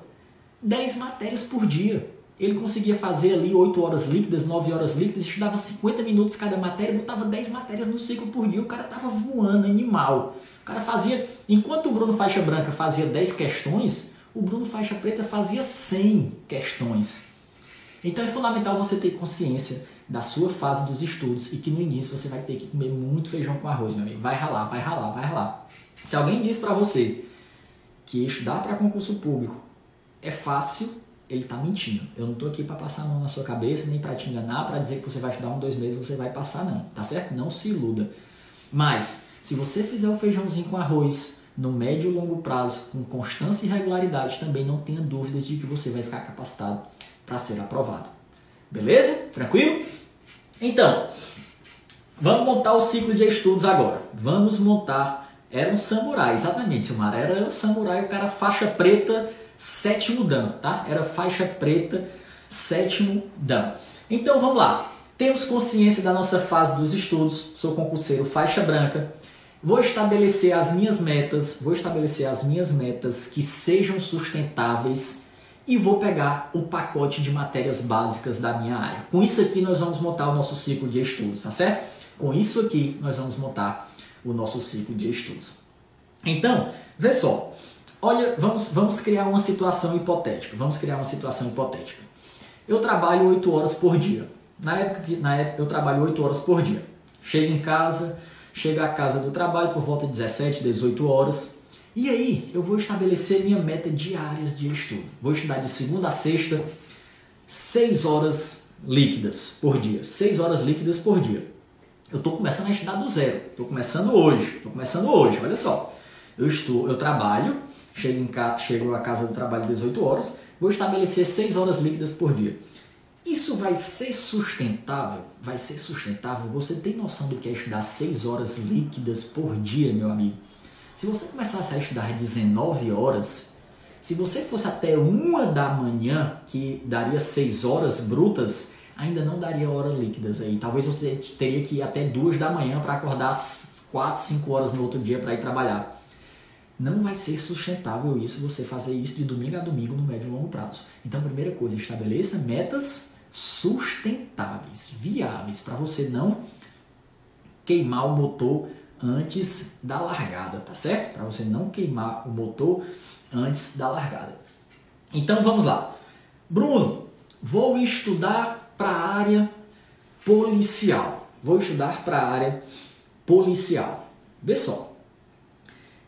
10 matérias por dia. Ele conseguia fazer ali 8 horas líquidas, 9 horas líquidas, estudava 50 minutos cada matéria, botava 10 matérias no ciclo por dia. O cara tava voando, animal. O cara fazia, enquanto o Bruno Faixa Branca fazia 10 questões, o Bruno Faixa Preta fazia 100 questões. Então é fundamental você ter consciência da sua fase dos estudos e que no início você vai ter que comer muito feijão com arroz, meu amigo. Vai ralar, vai ralar, vai ralar. Se alguém diz para você que estudar para concurso público é fácil, ele está mentindo. Eu não estou aqui para passar a mão na sua cabeça, nem para te enganar, para dizer que você vai estudar um, dois meses você vai passar, não. Tá certo? Não se iluda. Mas, se você fizer o feijãozinho com arroz no médio e longo prazo, com constância e regularidade, também não tenha dúvidas de que você vai ficar capacitado para ser aprovado. Beleza? Tranquilo? Então, vamos montar o ciclo de estudos agora. Vamos montar. Era um samurai, exatamente, Silmar. Era um samurai, o cara faixa preta, sétimo dan, tá? Era faixa preta, sétimo dan. Então vamos lá. Temos consciência da nossa fase dos estudos. Sou concurseiro faixa branca. Vou estabelecer as minhas metas, vou estabelecer as minhas metas que sejam sustentáveis e vou pegar o pacote de matérias básicas da minha área. Com isso aqui nós vamos montar o nosso ciclo de estudos, tá certo? Com isso aqui nós vamos montar o nosso ciclo de estudos. Então, vê só. Olha, vamos, vamos criar uma situação hipotética. Vamos criar uma situação hipotética. Eu trabalho 8 horas por dia. Na época que na época eu trabalho 8 horas por dia. Chego em casa, chego à casa do trabalho por volta de 17, 18 horas. E aí eu vou estabelecer minha meta diárias de estudo. Vou estudar de segunda a sexta, 6 horas líquidas por dia. 6 horas líquidas por dia. Eu estou começando a estudar do zero. Estou começando hoje. Estou começando hoje. Olha só. Eu estou, eu trabalho, chego, em ca, chego à casa do trabalho às 18 horas, vou estabelecer 6 horas líquidas por dia. Isso vai ser sustentável? Vai ser sustentável? Você tem noção do que é estudar 6 horas líquidas por dia, meu amigo? Se você começasse a estudar 19 horas, se você fosse até uma da manhã, que daria 6 horas brutas, ainda não daria horas líquidas aí. Talvez você teria que ir até duas da manhã para acordar às 4, 5 horas no outro dia para ir trabalhar. Não vai ser sustentável isso, você fazer isso de domingo a domingo no médio e longo prazo. Então, primeira coisa, estabeleça metas sustentáveis, viáveis, para você não queimar o motor antes da largada, tá certo? Para você não queimar o motor antes da largada. Então vamos lá. Bruno, vou estudar para a área policial. Vou estudar para a área policial. Vê só.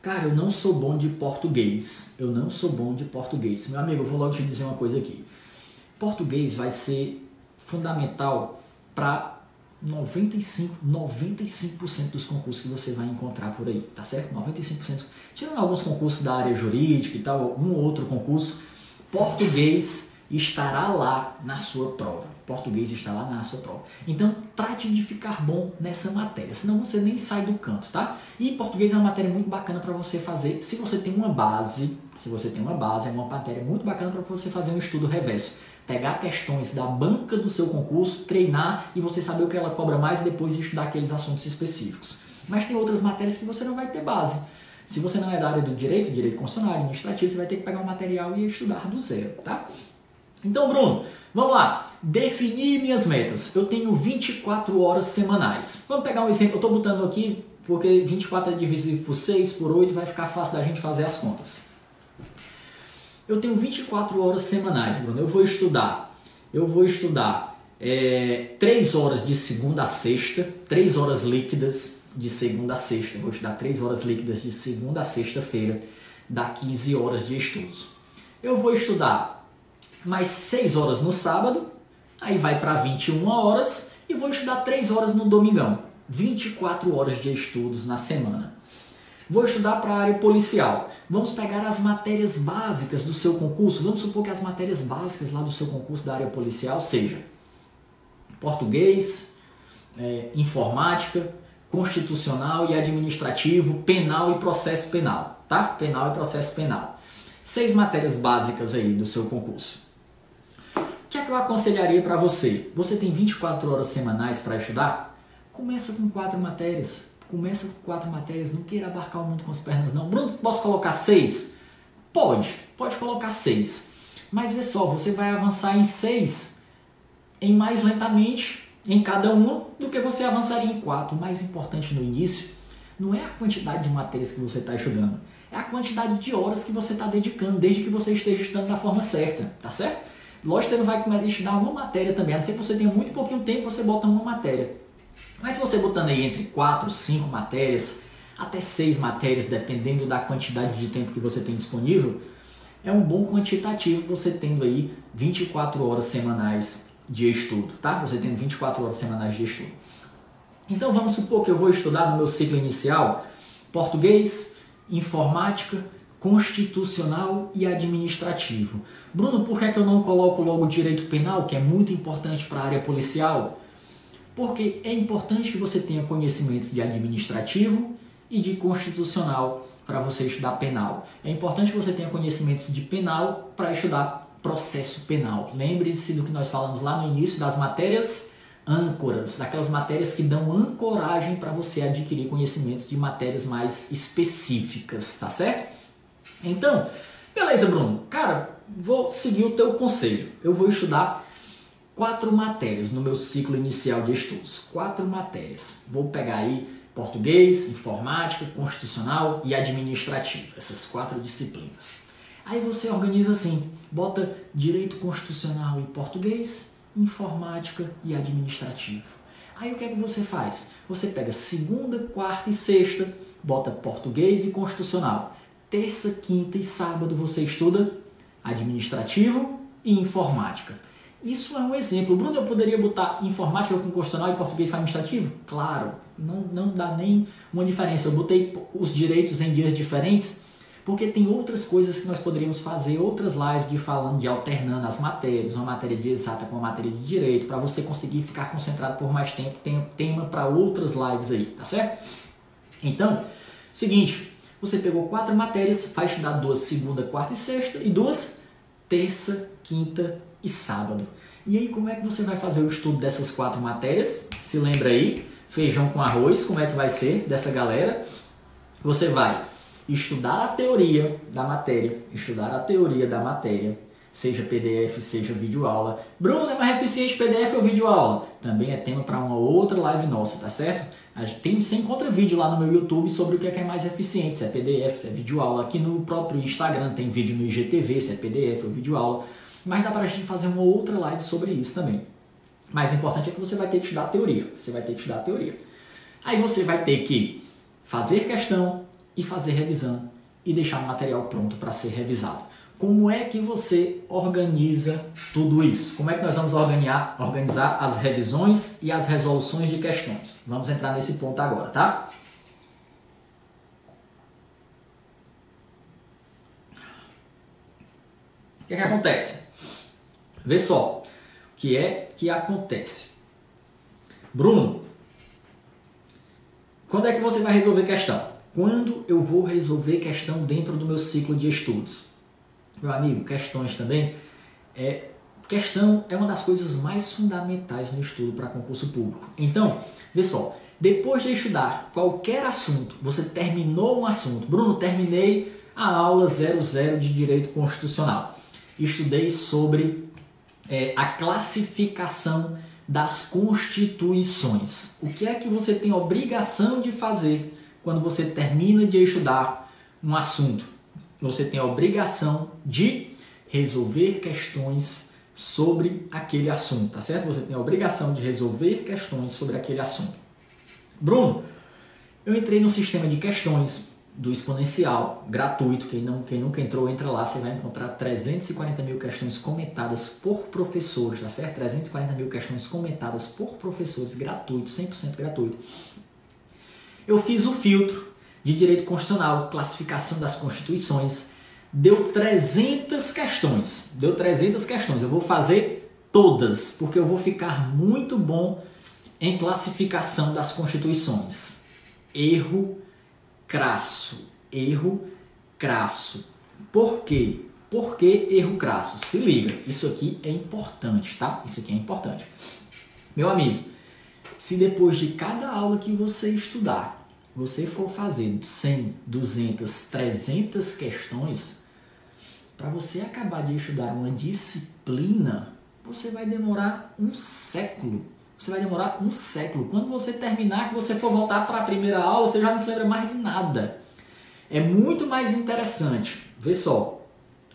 Cara, eu não sou bom de português. Eu não sou bom de português. Meu amigo, eu vou logo te dizer uma coisa aqui. Português vai ser fundamental para 95, 95% dos concursos que você vai encontrar por aí, tá certo? 95%. Tirando alguns concursos da área jurídica e tal, um ou outro concurso, português estará lá na sua prova. Português está lá na sua prova. Então, trate de ficar bom nessa matéria, senão você nem sai do canto, tá? E português é uma matéria muito bacana para você fazer, se você tem uma base, se você tem uma base, é uma matéria muito bacana para você fazer um estudo reverso pegar questões da banca do seu concurso, treinar e você saber o que ela cobra mais e depois estudar aqueles assuntos específicos. Mas tem outras matérias que você não vai ter base. Se você não é da área do direito, direito constitucional, administrativo, você vai ter que pegar um material e estudar do zero, tá? Então, Bruno, vamos lá. Definir minhas metas. Eu tenho 24 horas semanais. Vamos pegar um exemplo. Eu estou botando aqui porque 24 é divisível por 6, por 8, vai ficar fácil da gente fazer as contas. Eu tenho 24 horas semanais, Bruno. Eu vou estudar. Eu vou estudar é, 3 horas de segunda a sexta, 3 horas líquidas de segunda a sexta. Eu vou estudar 3 horas líquidas de segunda a sexta-feira, dá 15 horas de estudos. Eu vou estudar mais 6 horas no sábado, aí vai para 21 horas e vou estudar 3 horas no domingão. 24 horas de estudos na semana. Vou estudar para a área policial. Vamos pegar as matérias básicas do seu concurso. Vamos supor que as matérias básicas lá do seu concurso da área policial seja português, é, informática, constitucional e administrativo, penal e processo penal, tá? Penal e processo penal. Seis matérias básicas aí do seu concurso. Que eu aconselharia para você? Você tem 24 horas semanais para estudar? Começa com quatro matérias começa com quatro matérias, não queira abarcar o mundo com as pernas, não. Bruno, posso colocar seis? Pode, pode colocar seis. Mas vê só, você vai avançar em seis em mais lentamente em cada uma do que você avançaria em quatro. O mais importante no início não é a quantidade de matérias que você está estudando, é a quantidade de horas que você está dedicando, desde que você esteja estudando da forma certa, tá certo? Lógico que você não vai estudar uma matéria também, a não ser que você tenha muito pouquinho tempo, você bota uma matéria. Mas se você botando aí entre 4, 5 matérias, até 6 matérias, dependendo da quantidade de tempo que você tem disponível, é um bom quantitativo você tendo aí 24 horas semanais de estudo, tá? Você tendo 24 horas semanais de estudo. Então vamos supor que eu vou estudar no meu ciclo inicial português, informática, constitucional e administrativo. Bruno, por que, é que eu não coloco logo direito penal, que é muito importante para a área policial? porque é importante que você tenha conhecimentos de administrativo e de constitucional para você estudar penal. É importante que você tenha conhecimentos de penal para estudar processo penal. Lembre-se do que nós falamos lá no início das matérias âncoras, daquelas matérias que dão ancoragem para você adquirir conhecimentos de matérias mais específicas, tá certo? Então, beleza, Bruno. Cara, vou seguir o teu conselho. Eu vou estudar quatro matérias no meu ciclo inicial de estudos. Quatro matérias. Vou pegar aí português, informática, constitucional e administrativo. Essas quatro disciplinas. Aí você organiza assim, bota direito constitucional e português, informática e administrativo. Aí o que é que você faz? Você pega segunda, quarta e sexta, bota português e constitucional. Terça, quinta e sábado você estuda administrativo e informática. Isso é um exemplo. Bruno, eu poderia botar informática com constitucional e português com administrativo? Claro, não, não dá nem uma diferença. Eu botei os direitos em dias diferentes porque tem outras coisas que nós poderíamos fazer, outras lives de falando de alternando as matérias, uma matéria de exata com uma matéria de direito, para você conseguir ficar concentrado por mais tempo. Tem tema para outras lives aí, tá certo? Então, seguinte, você pegou quatro matérias, vai estudar duas segunda, quarta e sexta e duas terça, quinta e sábado. E aí, como é que você vai fazer o estudo dessas quatro matérias? Se lembra aí? Feijão com arroz, como é que vai ser dessa galera? Você vai estudar a teoria da matéria, estudar a teoria da matéria, seja PDF, seja videoaula. Bruno, é mais eficiente PDF ou videoaula? Também é tema para uma outra live nossa, tá certo? Tem, você encontra vídeo lá no meu YouTube sobre o que é, que é mais eficiente, se é PDF, se é videoaula. Aqui no próprio Instagram tem vídeo no IGTV, se é PDF ou videoaula. Mas dá para a gente fazer uma outra live sobre isso também. Mas o importante é que você vai ter que estudar a teoria. Você vai ter que estudar a teoria. Aí você vai ter que fazer questão e fazer revisão e deixar o material pronto para ser revisado. Como é que você organiza tudo isso? Como é que nós vamos organizar, organizar as revisões e as resoluções de questões? Vamos entrar nesse ponto agora, tá? O que, é que acontece? Vê só, o que é que acontece? Bruno, quando é que você vai resolver questão? Quando eu vou resolver questão dentro do meu ciclo de estudos? Meu amigo, questões também é questão é uma das coisas mais fundamentais no estudo para concurso público. Então, vê só, depois de estudar qualquer assunto, você terminou um assunto. Bruno, terminei a aula 00 de Direito Constitucional. Estudei sobre é, a classificação das constituições. O que é que você tem obrigação de fazer quando você termina de estudar um assunto? Você tem a obrigação de resolver questões sobre aquele assunto, tá certo? Você tem a obrigação de resolver questões sobre aquele assunto. Bruno, eu entrei no sistema de questões do exponencial, gratuito. Quem, não, quem nunca entrou, entra lá. Você vai encontrar 340 mil questões comentadas por professores, tá certo? 340 mil questões comentadas por professores, gratuito, 100% gratuito. Eu fiz o filtro de direito constitucional, classificação das constituições. Deu 300 questões. Deu 300 questões. Eu vou fazer todas, porque eu vou ficar muito bom em classificação das constituições. Erro crasso. Erro crasso. Por quê? Por que erro crasso? Se liga, isso aqui é importante, tá? Isso aqui é importante. Meu amigo, se depois de cada aula que você estudar, você for fazer 100, 200, 300 questões, para você acabar de estudar uma disciplina, você vai demorar um século você vai demorar um século. Quando você terminar, que você for voltar para a primeira aula, você já não se lembra mais de nada. É muito mais interessante, vê só,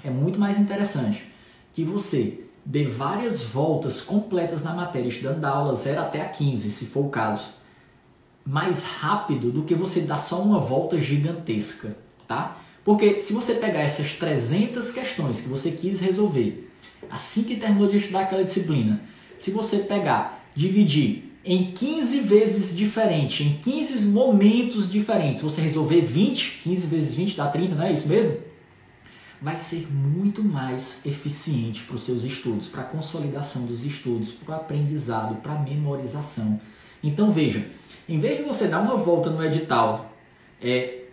é muito mais interessante que você dê várias voltas completas na matéria, estudando da aula 0 até a 15, se for o caso, mais rápido do que você dar só uma volta gigantesca, tá? Porque se você pegar essas 300 questões que você quis resolver, assim que terminou de estudar aquela disciplina, se você pegar dividir em 15 vezes diferente, em 15 momentos diferentes, você resolver 20, 15 vezes 20 dá 30, não é isso mesmo? Vai ser muito mais eficiente para os seus estudos, para a consolidação dos estudos, para o aprendizado, para a memorização. Então veja, em vez de você dar uma volta no edital, é,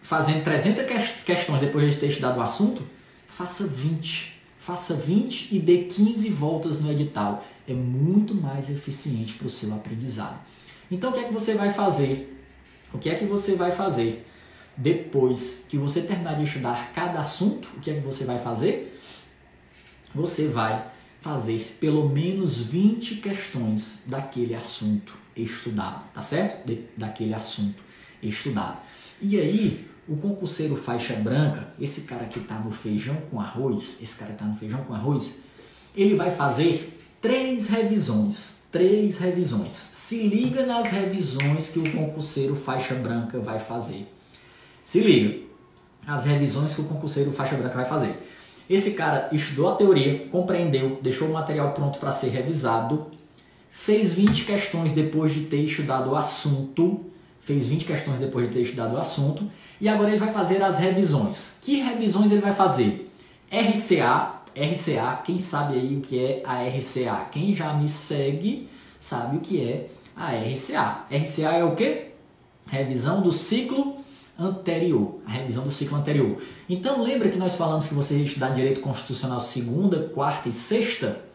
fazendo 300 questões depois de ter estudado o assunto, faça 20. Faça 20 e dê 15 voltas no edital é muito mais eficiente para o seu aprendizado. Então, o que é que você vai fazer? O que é que você vai fazer depois que você terminar de estudar cada assunto? O que é que você vai fazer? Você vai fazer pelo menos 20 questões daquele assunto estudado, tá certo? De, daquele assunto estudado. E aí, o concurseiro faixa branca, esse cara que está no feijão com arroz, esse cara que está no feijão com arroz, ele vai fazer três revisões. Três revisões. Se liga nas revisões que o concurseiro faixa branca vai fazer. Se liga. As revisões que o concurseiro faixa branca vai fazer. Esse cara estudou a teoria, compreendeu, deixou o material pronto para ser revisado, fez 20 questões depois de ter estudado o assunto, fez 20 questões depois de ter estudado o assunto, e agora ele vai fazer as revisões. Que revisões ele vai fazer? RCA, RCA, quem sabe aí o que é a RCA? Quem já me segue sabe o que é a RCA. RCA é o que? Revisão do ciclo anterior, a revisão do ciclo anterior. Então lembra que nós falamos que você ia estudar direito constitucional segunda, quarta e sexta?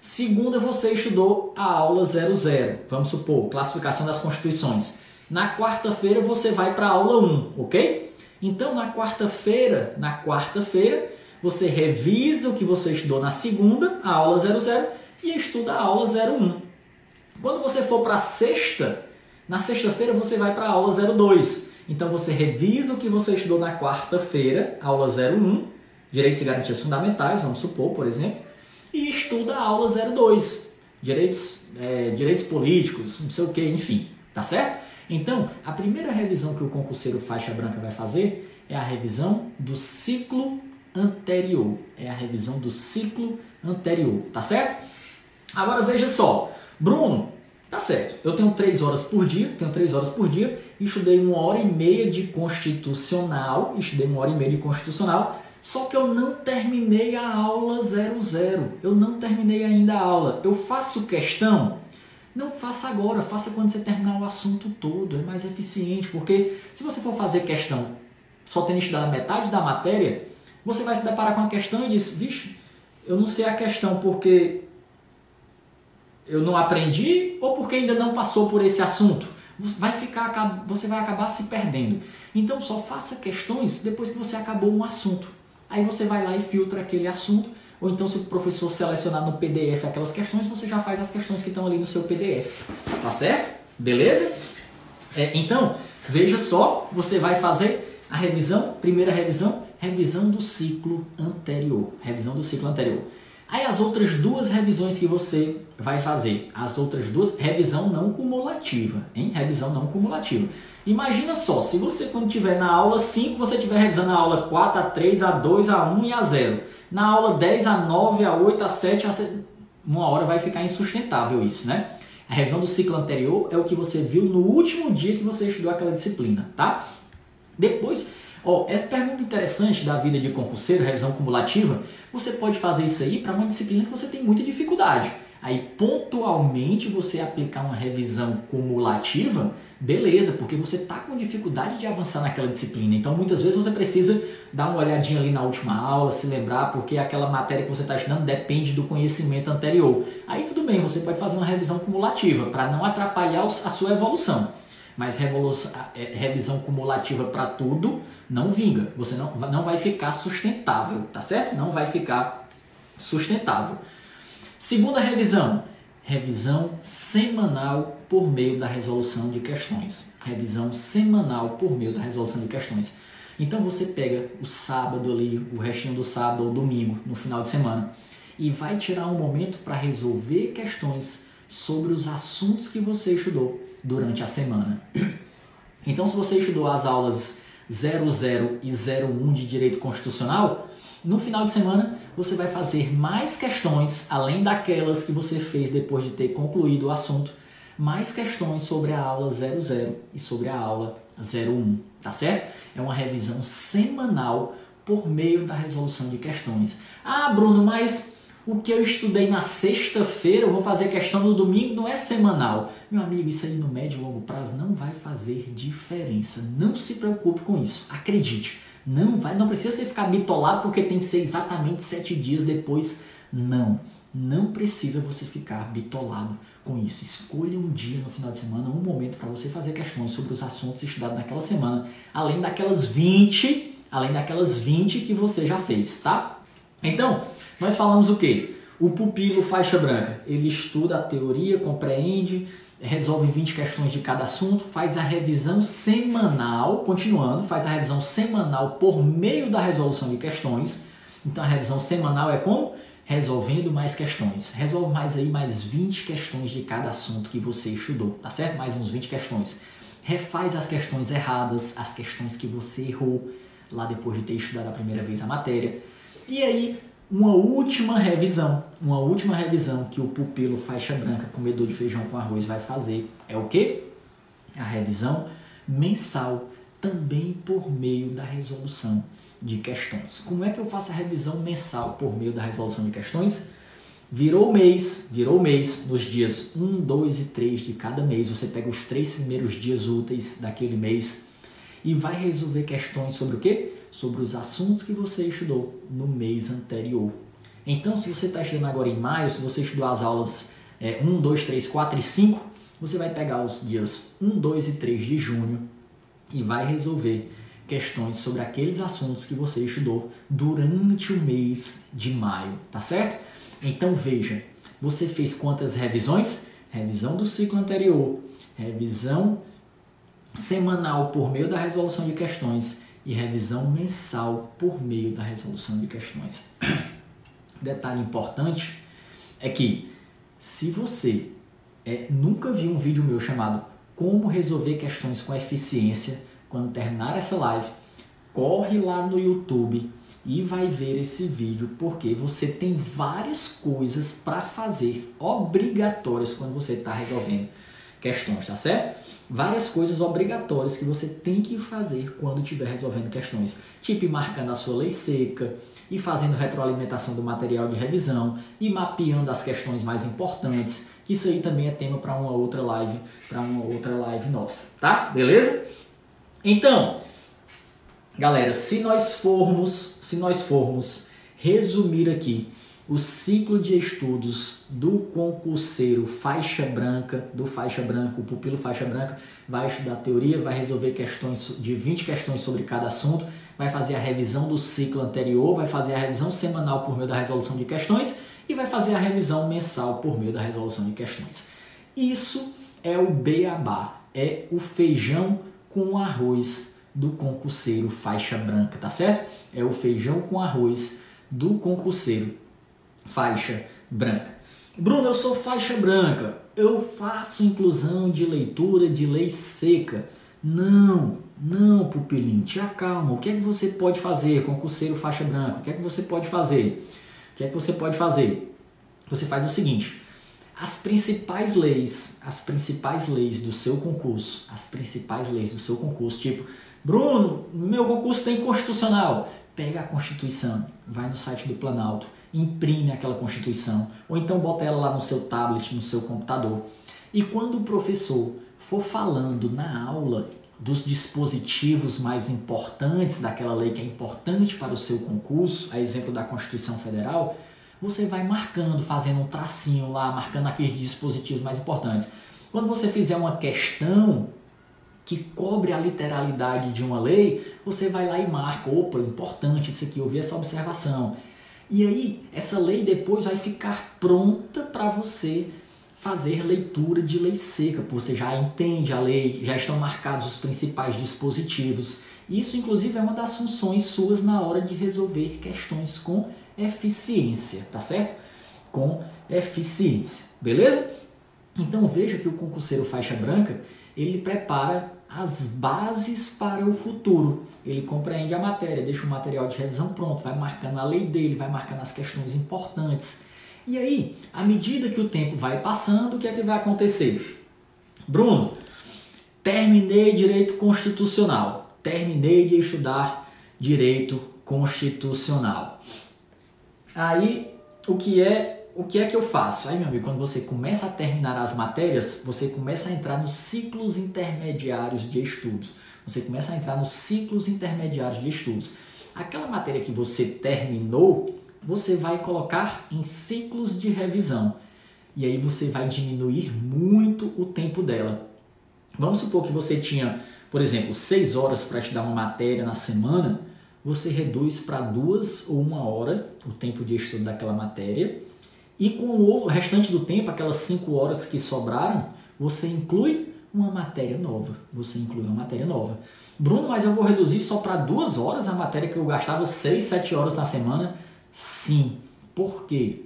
Segunda você estudou a aula 00, vamos supor, classificação das constituições. Na quarta-feira você vai para a aula 1, ok? Então na quarta-feira, na quarta-feira, você revisa o que você estudou na segunda, a aula 00, e estuda a aula 01. Quando você for para a sexta, na sexta-feira você vai para a aula 02. Então você revisa o que você estudou na quarta-feira, aula 01, direitos e garantias fundamentais, vamos supor, por exemplo, e estuda a aula 02, direitos, é, direitos políticos, não sei o que, enfim, tá certo? Então, a primeira revisão que o concurseiro faixa branca vai fazer é a revisão do ciclo anterior. É a revisão do ciclo anterior, tá certo? Agora veja só, Bruno, tá certo, eu tenho três horas por dia, tenho três horas por dia, estudei uma hora e meia de constitucional, estudei uma hora e meia de constitucional, só que eu não terminei a aula 00. Eu não terminei ainda a aula. Eu faço questão não faça agora, faça quando você terminar o assunto todo, é mais eficiente, porque se você for fazer questão só tendo estudado metade da matéria, você vai se deparar com a questão e diz, vixe, eu não sei a questão porque eu não aprendi ou porque ainda não passou por esse assunto. Vai ficar, você vai acabar se perdendo. Então só faça questões depois que você acabou um assunto. Aí você vai lá e filtra aquele assunto ou então, se o professor selecionar no PDF aquelas questões, você já faz as questões que estão ali no seu PDF. Tá certo? Beleza? É, então, veja só, você vai fazer a revisão, primeira revisão, revisão do ciclo anterior. Revisão do ciclo anterior. Aí as outras duas revisões que você vai fazer, as outras duas, revisão não cumulativa, hein? Revisão não cumulativa. Imagina só, se você quando tiver na aula 5, você estiver revisando a aula 4, a 3, a 2, a 1 e a 0. Na aula 10, a 9, a 8, a 7, a 7, uma hora vai ficar insustentável isso, né? A revisão do ciclo anterior é o que você viu no último dia que você estudou aquela disciplina, tá? Depois, Ó, é pergunta interessante da vida de concurseiro, revisão cumulativa. Você pode fazer isso aí para uma disciplina que você tem muita dificuldade. Aí, pontualmente, você aplicar uma revisão cumulativa, beleza, porque você está com dificuldade de avançar naquela disciplina. Então, muitas vezes você precisa dar uma olhadinha ali na última aula, se lembrar, porque aquela matéria que você está estudando depende do conhecimento anterior. Aí, tudo bem, você pode fazer uma revisão cumulativa para não atrapalhar a sua evolução mas é, revisão cumulativa para tudo não vinga. Você não, não vai ficar sustentável, tá certo? Não vai ficar sustentável. Segunda revisão, revisão semanal por meio da resolução de questões. Revisão semanal por meio da resolução de questões. Então você pega o sábado ali, o restinho do sábado ou domingo, no final de semana, e vai tirar um momento para resolver questões sobre os assuntos que você estudou durante a semana. Então, se você estudou as aulas 00 e 01 de Direito Constitucional, no final de semana você vai fazer mais questões, além daquelas que você fez depois de ter concluído o assunto, mais questões sobre a aula 00 e sobre a aula 01, tá certo? É uma revisão semanal por meio da resolução de questões. Ah, Bruno, mas o que eu estudei na sexta-feira, eu vou fazer questão no domingo, não é semanal. Meu amigo, isso aí no médio e longo prazo não vai fazer diferença. Não se preocupe com isso. Acredite. Não vai, não precisa você ficar bitolado porque tem que ser exatamente sete dias depois. Não. Não precisa você ficar bitolado com isso. Escolha um dia no final de semana, um momento para você fazer questões sobre os assuntos estudados naquela semana, além daquelas 20, além daquelas 20 que você já fez, tá? Então, nós falamos o quê? O pupilo faixa branca, ele estuda a teoria, compreende, resolve 20 questões de cada assunto, faz a revisão semanal, continuando, faz a revisão semanal por meio da resolução de questões. Então a revisão semanal é como? Resolvendo mais questões. Resolve mais aí mais 20 questões de cada assunto que você estudou, tá certo? Mais uns 20 questões. Refaz as questões erradas, as questões que você errou lá depois de ter estudado a primeira vez a matéria. E aí uma última revisão, uma última revisão que o pupilo faixa branca comedor de feijão com arroz vai fazer é o que? A revisão mensal, também por meio da resolução de questões. Como é que eu faço a revisão mensal por meio da resolução de questões? Virou mês, virou mês, nos dias 1, 2 e 3 de cada mês, você pega os três primeiros dias úteis daquele mês e vai resolver questões sobre o quê? Sobre os assuntos que você estudou no mês anterior. Então, se você está estudando agora em maio, se você estudou as aulas é, 1, 2, 3, 4 e 5, você vai pegar os dias 1, 2 e 3 de junho e vai resolver questões sobre aqueles assuntos que você estudou durante o mês de maio, tá certo? Então veja, você fez quantas revisões? Revisão do ciclo anterior, revisão semanal por meio da resolução de questões e revisão mensal por meio da resolução de questões. Detalhe importante é que se você é, nunca viu um vídeo meu chamado Como Resolver Questões com Eficiência, quando terminar essa live, corre lá no YouTube e vai ver esse vídeo porque você tem várias coisas para fazer obrigatórias quando você está resolvendo questões, tá certo? Várias coisas obrigatórias que você tem que fazer quando estiver resolvendo questões, tipo marcando a sua lei seca, e fazendo retroalimentação do material de revisão e mapeando as questões mais importantes, que isso aí também é tema para uma outra live, para uma outra live nossa, tá? Beleza? Então, galera, se nós formos, se nós formos resumir aqui o ciclo de estudos do concurseiro faixa branca, do faixa branca, o pupilo faixa branca, vai estudar teoria, vai resolver questões de 20 questões sobre cada assunto, vai fazer a revisão do ciclo anterior, vai fazer a revisão semanal por meio da resolução de questões e vai fazer a revisão mensal por meio da resolução de questões. Isso é o beabá, é o feijão com arroz do concurseiro faixa branca, tá certo? É o feijão com arroz do concurseiro faixa branca. Bruno, eu sou faixa branca. Eu faço inclusão de leitura de lei seca. Não, não, pupilinho, te acalma. O que é que você pode fazer, concurseiro faixa branca? O que é que você pode fazer? O que é que você pode fazer? Você faz o seguinte: as principais leis, as principais leis do seu concurso, as principais leis do seu concurso, tipo, Bruno, meu concurso tem constitucional. Pega a Constituição, vai no site do Planalto, imprime aquela Constituição, ou então bota ela lá no seu tablet, no seu computador. E quando o professor for falando na aula dos dispositivos mais importantes daquela lei que é importante para o seu concurso, a exemplo da Constituição Federal, você vai marcando, fazendo um tracinho lá, marcando aqueles dispositivos mais importantes. Quando você fizer uma questão que cobre a literalidade de uma lei, você vai lá e marca, opa, importante isso aqui, eu vi essa observação. E aí, essa lei depois vai ficar pronta para você fazer leitura de lei seca, porque você já entende a lei, já estão marcados os principais dispositivos. Isso, inclusive, é uma das funções suas na hora de resolver questões com eficiência, tá certo? Com eficiência, beleza? Então veja que o concurseiro faixa branca, ele prepara as bases para o futuro. Ele compreende a matéria, deixa o material de revisão pronto, vai marcando a lei dele, vai marcando as questões importantes. E aí, à medida que o tempo vai passando, o que é que vai acontecer? Bruno, terminei direito constitucional, terminei de estudar direito constitucional. Aí, o que é o que é que eu faço? Aí, meu amigo, quando você começa a terminar as matérias, você começa a entrar nos ciclos intermediários de estudos. Você começa a entrar nos ciclos intermediários de estudos. Aquela matéria que você terminou, você vai colocar em ciclos de revisão. E aí você vai diminuir muito o tempo dela. Vamos supor que você tinha, por exemplo, seis horas para estudar uma matéria na semana, você reduz para duas ou uma hora o tempo de estudo daquela matéria E com o restante do tempo, aquelas 5 horas que sobraram, você inclui uma matéria nova. Você inclui uma matéria nova. Bruno, mas eu vou reduzir só para duas horas a matéria que eu gastava 6, 7 horas na semana? Sim. Por quê?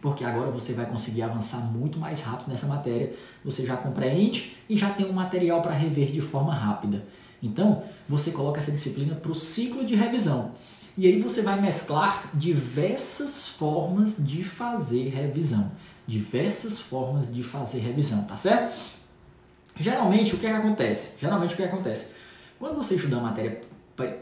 Porque agora você vai conseguir avançar muito mais rápido nessa matéria. Você já compreende e já tem um material para rever de forma rápida. Então, você coloca essa disciplina para o ciclo de revisão. E aí você vai mesclar diversas formas de fazer revisão. Diversas formas de fazer revisão, tá certo? Geralmente, o que, é que acontece? Geralmente, o que, é que acontece? Quando você estuda a matéria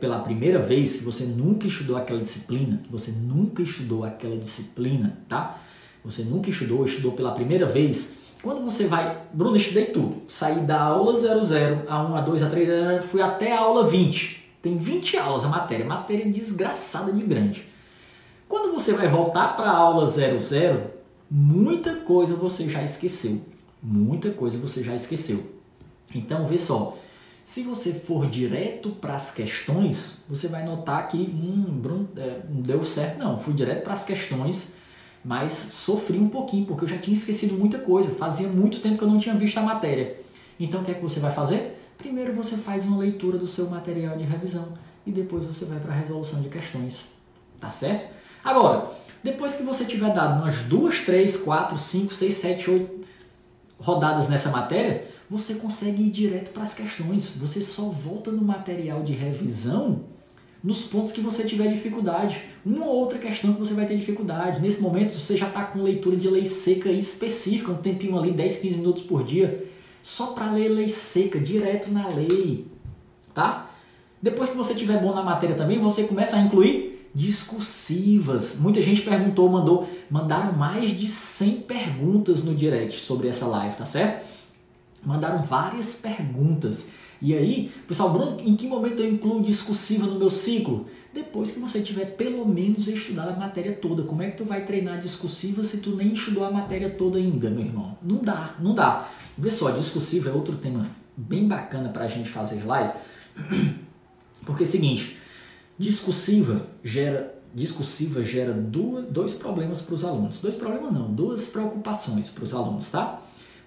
pela primeira vez, que você nunca estudou aquela disciplina, você nunca estudou aquela disciplina, tá? Você nunca estudou, estudou pela primeira vez, quando você vai, Bruno, estudei tudo. Saí da aula 00, a 1, a 2, a 3, fui até a aula 20. Tem 20 aulas a matéria, matéria desgraçada de grande. Quando você vai voltar para a aula 00, muita coisa você já esqueceu. Muita coisa você já esqueceu. Então, vê só. Se você for direto para as questões, você vai notar que hum, Bruno, é, não deu certo, não. Fui direto para as questões, mas sofri um pouquinho, porque eu já tinha esquecido muita coisa. Fazia muito tempo que eu não tinha visto a matéria. Então, o que é que você vai fazer? Primeiro você faz uma leitura do seu material de revisão e depois você vai para a resolução de questões. Tá certo? Agora, depois que você tiver dado umas duas, três, quatro, cinco, seis, sete, oito rodadas nessa matéria, você consegue ir direto para as questões. Você só volta no material de revisão nos pontos que você tiver dificuldade. Uma ou outra questão que você vai ter dificuldade. Nesse momento você já está com leitura de lei seca específica, um tempinho ali, 10, 15 minutos por dia só para ler lei seca, direto na lei, tá? Depois que você tiver bom na matéria também, você começa a incluir discursivas. Muita gente perguntou, mandou, mandaram mais de 100 perguntas no direct sobre essa live, tá certo? Mandaram várias perguntas. E aí, pessoal, Bruno, em que momento eu incluo discursiva no meu ciclo? Depois que você tiver pelo menos estudado a matéria toda. Como é que tu vai treinar discursiva se tu nem estudou a matéria toda ainda, meu irmão? Não dá, não dá. Vê só, discursiva é outro tema bem bacana para a gente fazer live. Porque é o seguinte, discursiva gera discursiva gera duas, dois problemas para os alunos. Dois problemas não, duas preocupações para os alunos, tá?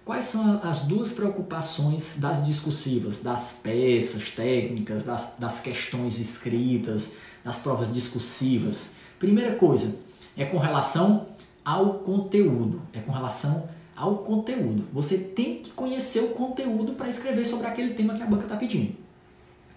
Quais são as duas preocupações das discursivas, das peças técnicas, das, das questões escritas, das provas discursivas? Primeira coisa é com relação ao conteúdo, é com relação ao conteúdo. Você tem que conhecer o conteúdo para escrever sobre aquele tema que a banca está pedindo.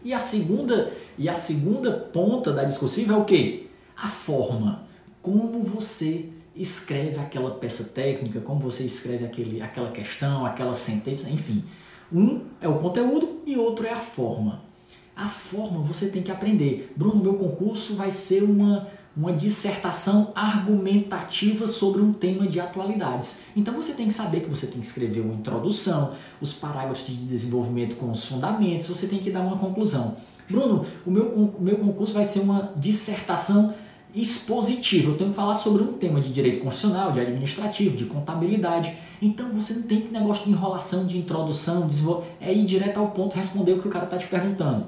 E a segunda e a segunda ponta da discursiva é o que? A forma, como você escreve aquela peça técnica, como você escreve aquele, aquela questão, aquela sentença, enfim. Um é o conteúdo e outro é a forma. A forma você tem que aprender. Bruno, meu concurso vai ser uma, uma dissertação argumentativa sobre um tema de atualidades. Então você tem que saber que você tem que escrever uma introdução, os parágrafos de desenvolvimento com os fundamentos, você tem que dar uma conclusão. Bruno, o meu, meu concurso vai ser uma dissertação expositivo. Eu tenho que falar sobre um tema de direito constitucional, de administrativo, de contabilidade. Então você não tem que negócio de enrolação, de introdução, de é ir direto ao ponto, responder o que o cara está te perguntando.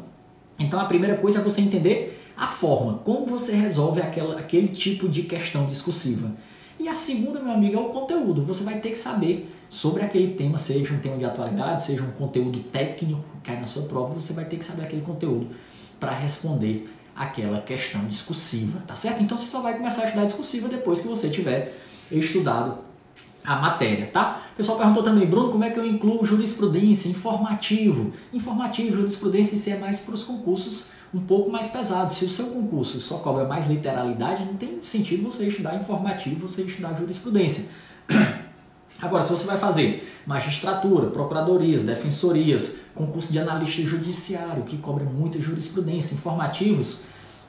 Então a primeira coisa é você entender a forma, como você resolve aquela, aquele tipo de questão discursiva. E a segunda, meu amigo, é o conteúdo. Você vai ter que saber sobre aquele tema, seja um tema de atualidade, seja um conteúdo técnico que cai na sua prova, você vai ter que saber aquele conteúdo para responder aquela questão discursiva, tá certo? Então você só vai começar a estudar discursiva depois que você tiver estudado a matéria, tá? O pessoal perguntou também, Bruno, como é que eu incluo jurisprudência, informativo? Informativo, jurisprudência, isso é mais para os concursos um pouco mais pesados. Se o seu concurso só cobra mais literalidade, não tem sentido você estudar informativo, você estudar jurisprudência. Agora, se você vai fazer magistratura, procuradorias, defensorias, concurso de analista judiciário, que cobra muita jurisprudência, informativos,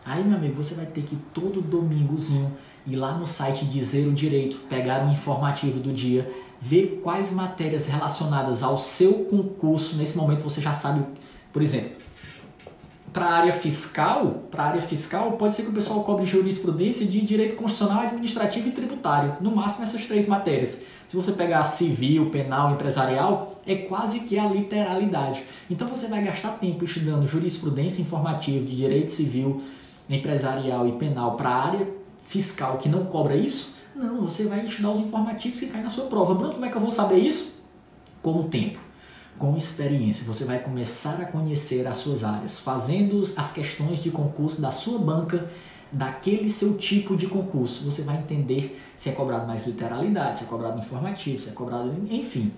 aí, meu amigo, você vai ter que todo domingozinho ir lá no site Dizer o Direito, pegar um informativo do dia, ver quais matérias relacionadas ao seu concurso, nesse momento você já sabe, por exemplo, para a área fiscal, para área fiscal, pode ser que o pessoal cobre jurisprudência de direito constitucional, administrativo e tributário, no máximo essas três matérias. Se você pegar civil, penal, empresarial, é quase que a literalidade. Então você vai gastar tempo estudando jurisprudência informativa de direito civil, empresarial e penal para a área fiscal que não cobra isso, Não, você vai estudar os informativos que caem na sua prova. Bruno, como é que eu vou saber isso? Com o tempo, com experiência. Você vai começar a conhecer as suas áreas, fazendo as questões de concurso da sua banca daquele seu tipo de concurso. Você vai entender se é cobrado mais literalidade, se é cobrado informativo, se é cobrado. Enfim.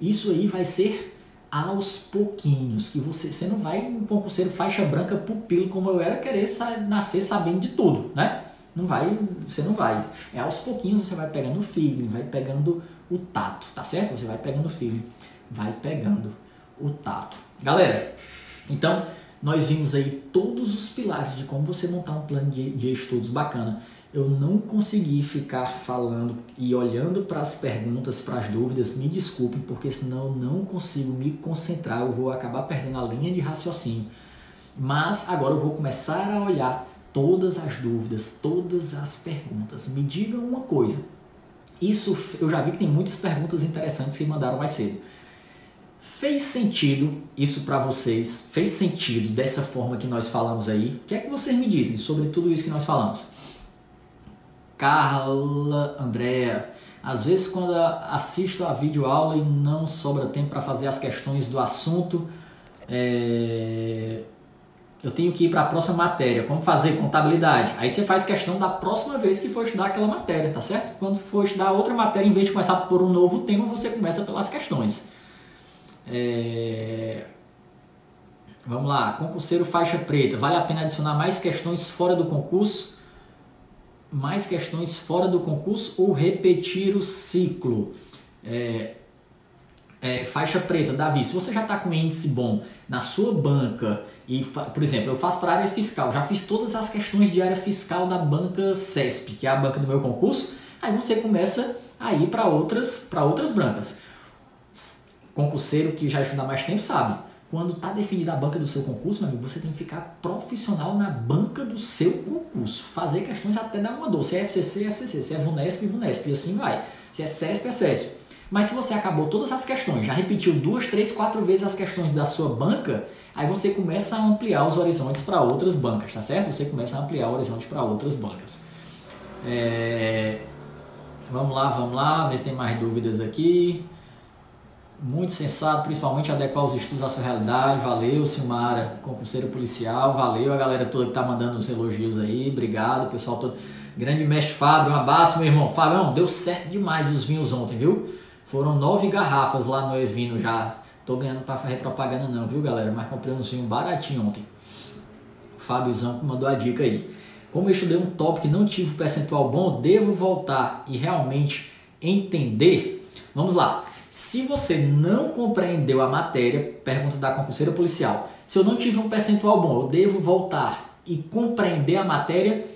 Isso aí vai ser aos pouquinhos. Que você, você não vai um concurseiro faixa branca pupilo como eu era querer nascer sabendo de tudo, né? Não vai, você não vai. É aos pouquinhos você vai pegando o feeling, vai pegando o tato, tá certo? Você vai pegando o feeling, vai pegando o tato. Galera, então nós vimos aí todos os pilares de como você montar um plano de, de estudos bacana. Eu não consegui ficar falando e olhando para as perguntas, para as dúvidas, me desculpem, porque senão eu não consigo me concentrar, eu vou acabar perdendo a linha de raciocínio. Mas agora eu vou começar a olhar todas as dúvidas, todas as perguntas. Me digam uma coisa. Isso eu já vi que tem muitas perguntas interessantes que mandaram mais cedo. Fez sentido isso para vocês? Fez sentido dessa forma que nós falamos aí? O que é que vocês me dizem sobre tudo isso que nós falamos? Carla, Andréa, às vezes quando assisto a videoaula e não sobra tempo para fazer as questões do assunto, é... eu tenho que ir para a próxima matéria. Como fazer contabilidade? Aí você faz questão da próxima vez que for estudar aquela matéria, tá certo? Quando for estudar outra matéria, em vez de começar por um novo tema, você começa pelas questões. É... Vamos lá, concurseiro faixa preta. Vale a pena adicionar mais questões fora do concurso? Mais questões fora do concurso ou repetir o ciclo? É... É, faixa preta, Davi, se você já está com índice bom na sua banca, e por exemplo, eu faço para área fiscal, já fiz todas as questões de área fiscal da banca CESP, que é a banca do meu concurso, aí você começa a ir para outras, outras brancas concurseiro que já estuda mais tempo sabe. Quando está definida a banca do seu concurso, meu amigo, você tem que ficar profissional na banca do seu concurso. Fazer questões até dar uma dor. Se é FCC, é FCC. Se é VUNESP, VUNESP. E assim vai. Se é CESP, é CESP. Mas se você acabou todas as questões, já repetiu duas, três, quatro vezes as questões da sua banca, aí você começa a ampliar os horizontes para outras bancas, tá certo? Você começa a ampliar o horizonte para outras bancas. É... Vamos lá, vamos lá, ver se tem mais dúvidas aqui muito sensato, principalmente adequar os estudos à sua realidade. Valeu, Silmara, concurseiro policial. Valeu a galera toda que tá mandando os elogios aí. Obrigado, pessoal todo. Grande mestre Fábio, um abraço, meu irmão. Fábio, deu certo demais os vinhos ontem, viu? Foram nove garrafas lá no Evino já. Tô ganhando pra fazer propaganda não, viu, galera? Mas comprei uns vinhos baratinho ontem. O Fábiozão mandou a dica aí. Como eu estudei um tópico e não tive percentual bom, devo voltar e realmente entender? Vamos lá. Se você não compreendeu a matéria, pergunta da concurseira policial, se eu não tive um percentual bom, eu devo voltar e compreender a matéria?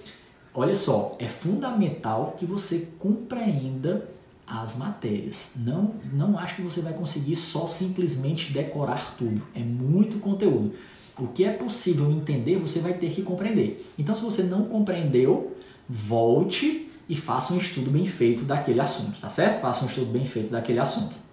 Olha só, é fundamental que você compreenda as matérias. Não, não acho que você vai conseguir só simplesmente decorar tudo. É muito conteúdo. O que é possível entender, você vai ter que compreender. Então, se você não compreendeu, volte e faça um estudo bem feito daquele assunto, tá certo? Faça um estudo bem feito daquele assunto.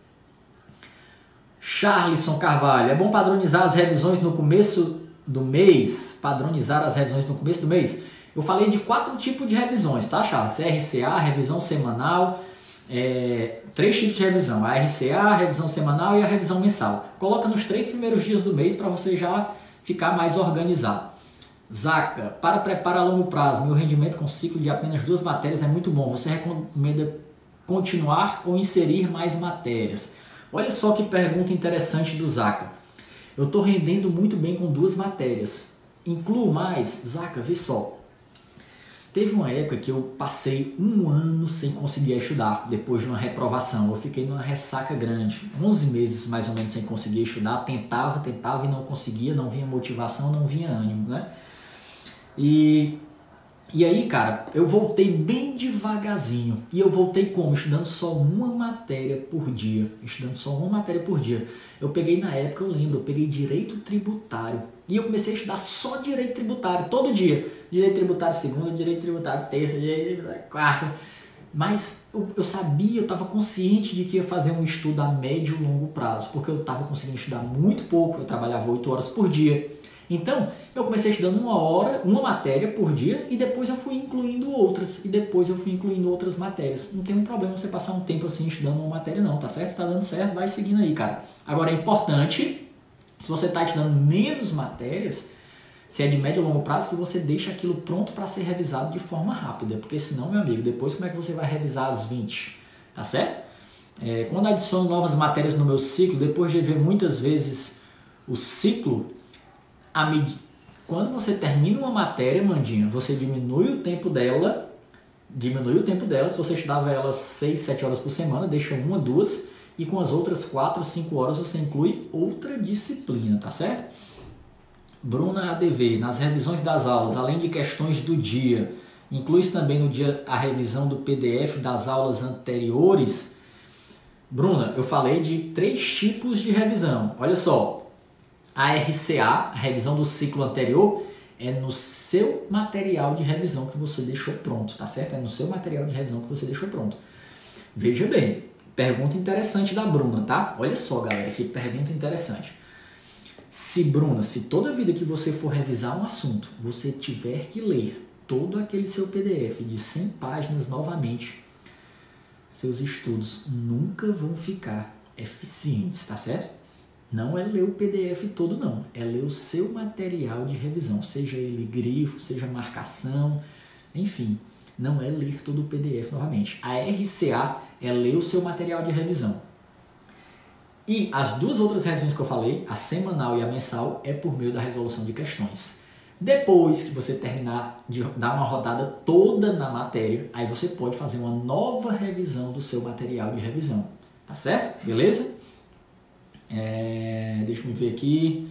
Charlison Carvalho, é bom padronizar as revisões no começo do mês? Padronizar as revisões no começo do mês? Eu falei de quatro tipos de revisões, tá, Charles? RCA, revisão semanal, é, três tipos de revisão: a RCA, a revisão semanal e a revisão mensal. Coloca nos três primeiros dias do mês para você já ficar mais organizado. Zaca, para preparar a longo prazo, meu rendimento com ciclo de apenas duas matérias é muito bom. Você recomenda continuar ou inserir mais matérias? Olha só que pergunta interessante do Zaca. Eu estou rendendo muito bem com duas matérias. Incluo mais? Zaca, vê só. Teve uma época que eu passei um ano sem conseguir estudar, depois de uma reprovação. Eu fiquei numa ressaca grande, 11 meses mais ou menos sem conseguir estudar. Tentava, tentava e não conseguia, não vinha motivação, não vinha ânimo, né? E e aí, cara, eu voltei bem devagarzinho. E eu voltei como? Estudando só uma matéria por dia. Estudando só uma matéria por dia. Eu peguei na época, eu lembro, eu peguei direito tributário. E eu comecei a estudar só direito tributário, todo dia. Direito tributário segunda, direito tributário terça, direito tributário quarta. Mas eu, eu sabia, eu estava consciente de que ia fazer um estudo a médio e longo prazo, porque eu estava conseguindo estudar muito pouco, eu trabalhava 8 horas por dia Então, eu comecei estudando uma hora, uma matéria por dia e depois eu fui incluindo outras. E depois eu fui incluindo outras matérias. Não tem um problema você passar um tempo assim estudando uma matéria, não, tá certo? Se tá dando certo, vai seguindo aí, cara. Agora é importante, se você está estudando menos matérias, se é de médio ou longo prazo, que você deixe aquilo pronto para ser revisado de forma rápida. Porque senão, meu amigo, depois como é que você vai revisar as 20? Tá certo? É, quando adiciono novas matérias no meu ciclo, depois de ver muitas vezes o ciclo, a med... quando você termina uma matéria, Mandinha, você diminui o tempo dela, diminui o tempo dela, se você estudava ela 6, 7 horas por semana, deixa uma, duas, e com as outras 4, 5 horas você inclui outra disciplina, tá certo? Bruna ADV, nas revisões das aulas, além de questões do dia, inclui também no dia a revisão do PDF das aulas anteriores? Bruna, eu falei de três tipos de revisão. Olha só, a RCA, a revisão do ciclo anterior, é no seu material de revisão que você deixou pronto, tá certo? É no seu material de revisão que você deixou pronto. Veja bem, pergunta interessante da Bruna, tá? Olha só, galera, que pergunta interessante. Se, Bruna, se toda vida que você for revisar um assunto, você tiver que ler todo aquele seu PDF de 100 páginas novamente, seus estudos nunca vão ficar eficientes, tá certo? Não é ler o PDF todo, não. É ler o seu material de revisão, seja ele grifo, seja marcação, enfim. Não é ler todo o PDF novamente. A RCA é ler o seu material de revisão. E as duas outras revisões que eu falei, a semanal e a mensal, é por meio da resolução de questões. Depois que você terminar de dar uma rodada toda na matéria, aí você pode fazer uma nova revisão do seu material de revisão. Tá certo? Beleza? É, deixa eu ver aqui.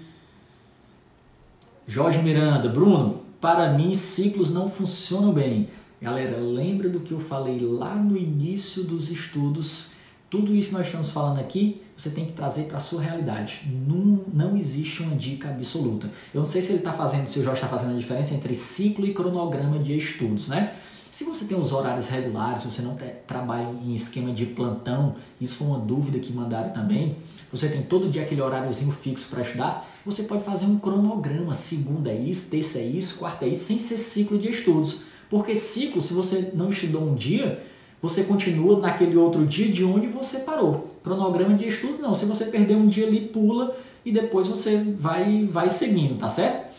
Jorge Miranda, Bruno, para mim ciclos não funcionam bem. Galera, lembra do que eu falei lá no início dos estudos? Tudo isso que nós estamos falando aqui, você tem que trazer para a sua realidade. Não, não existe uma dica absoluta. Eu não sei se ele está fazendo, se o Jorge está fazendo a diferença entre ciclo e cronograma de estudos, né? Se você tem os horários regulares, se você não trabalha em esquema de plantão, isso foi uma dúvida que mandaram também, você tem todo dia aquele horáriozinho fixo para estudar, você pode fazer um cronograma, segunda é isso, terça é isso, quarta é isso, sem ser ciclo de estudos. Porque ciclo, se você não estudou um dia, você continua naquele outro dia de onde você parou. Cronograma de estudos não, se você perder um dia ali, pula e depois você vai, vai seguindo, tá certo?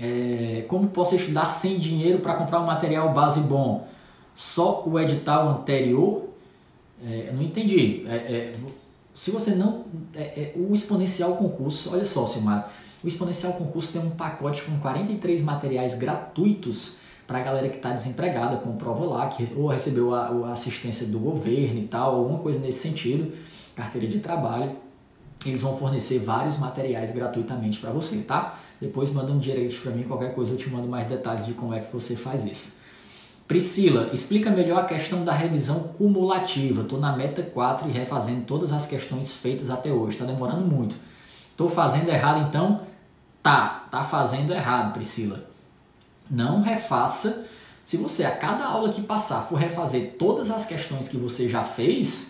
É, como posso estudar sem dinheiro para comprar um material base bom? Só o edital anterior? É, não entendi. É, é se você não. É, é, o exponencial concurso, olha só, Silmar. O exponencial concurso tem um pacote com 43 materiais gratuitos para a galera que está desempregada, com prova lá, que ou recebeu a, a assistência do governo e tal, alguma coisa nesse sentido, carteira de trabalho eles vão fornecer vários materiais gratuitamente para você, tá? Depois manda um direct para mim, qualquer coisa eu te mando mais detalhes de como é que você faz isso. Priscila, explica melhor a questão da revisão cumulativa. Estou na meta 4 e refazendo todas as questões feitas até hoje. Está demorando muito. Estou fazendo errado então? Tá, tá fazendo errado, Priscila. Não refaça. Se você a cada aula que passar for refazer todas as questões que você já fez,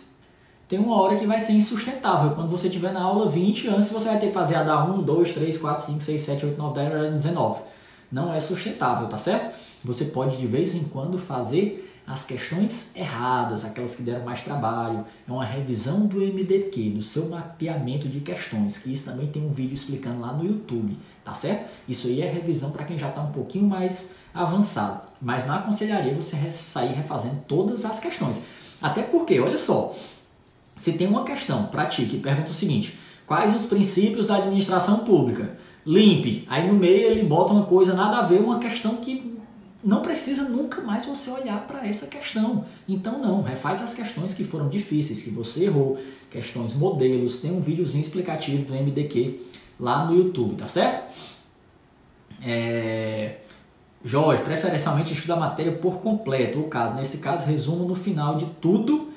tem uma hora que vai ser insustentável. Quando você estiver na aula 20, antes você vai ter que fazer a da 1, 2, 3, 4, 5, 6, 7, 8, 9, 10, 19. Não é sustentável, tá certo? Você pode de vez em quando fazer as questões erradas, aquelas que deram mais trabalho. É uma revisão do MDQ, do seu mapeamento de questões, que isso também tem um vídeo explicando lá no YouTube, tá certo? Isso aí é revisão para quem já está um pouquinho mais avançado. Mas na aconselharia você sair refazendo todas as questões. Até porque, olha só, se tem uma questão para ti que pergunta o seguinte: quais os princípios da administração pública? Limpe. Aí no meio ele bota uma coisa nada a ver, uma questão que não precisa nunca mais você olhar para essa questão. Então não, refaz as questões que foram difíceis, que você errou, questões modelos, tem um videozinho explicativo do MDQ lá no YouTube, tá certo? É... Jorge, preferencialmente estuda a matéria por completo, ou caso, nesse caso, resumo no final de tudo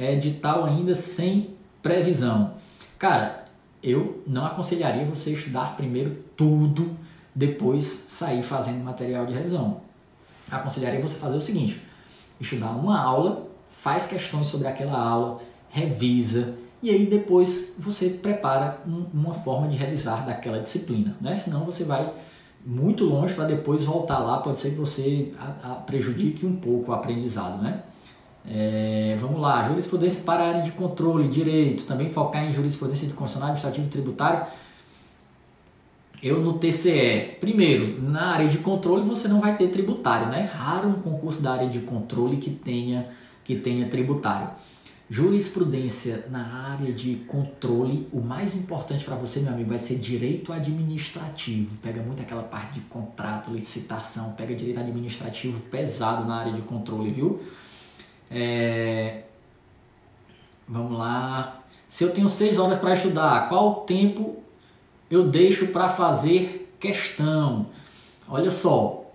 é, edital ainda sem previsão. Cara, eu não aconselharia você estudar primeiro tudo, depois sair fazendo material de revisão. Aconselharia você fazer o seguinte: estudar uma aula, faz questões sobre aquela aula, revisa, e aí depois você prepara um, uma forma de realizar daquela disciplina, né? Senão você vai muito longe para depois voltar lá, pode ser que você a, a prejudique um pouco o aprendizado, né? É, vamos lá, jurisprudência para a área de controle, direito, também focar em jurisprudência de constitucional, administrativo e tributário. Eu no TCE, primeiro, na área de controle você não vai ter tributário, né? Raro um concurso da área de controle que tenha, que tenha tributário. Jurisprudência na área de controle, o mais importante para você, meu amigo, vai ser direito administrativo. Pega muito aquela parte de contrato, licitação, pega direito administrativo pesado na área de controle, viu? É... Vamos lá. Se eu tenho seis horas para estudar, qual tempo eu deixo para fazer questão? Olha só,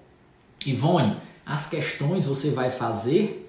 Ivone, as questões você vai fazer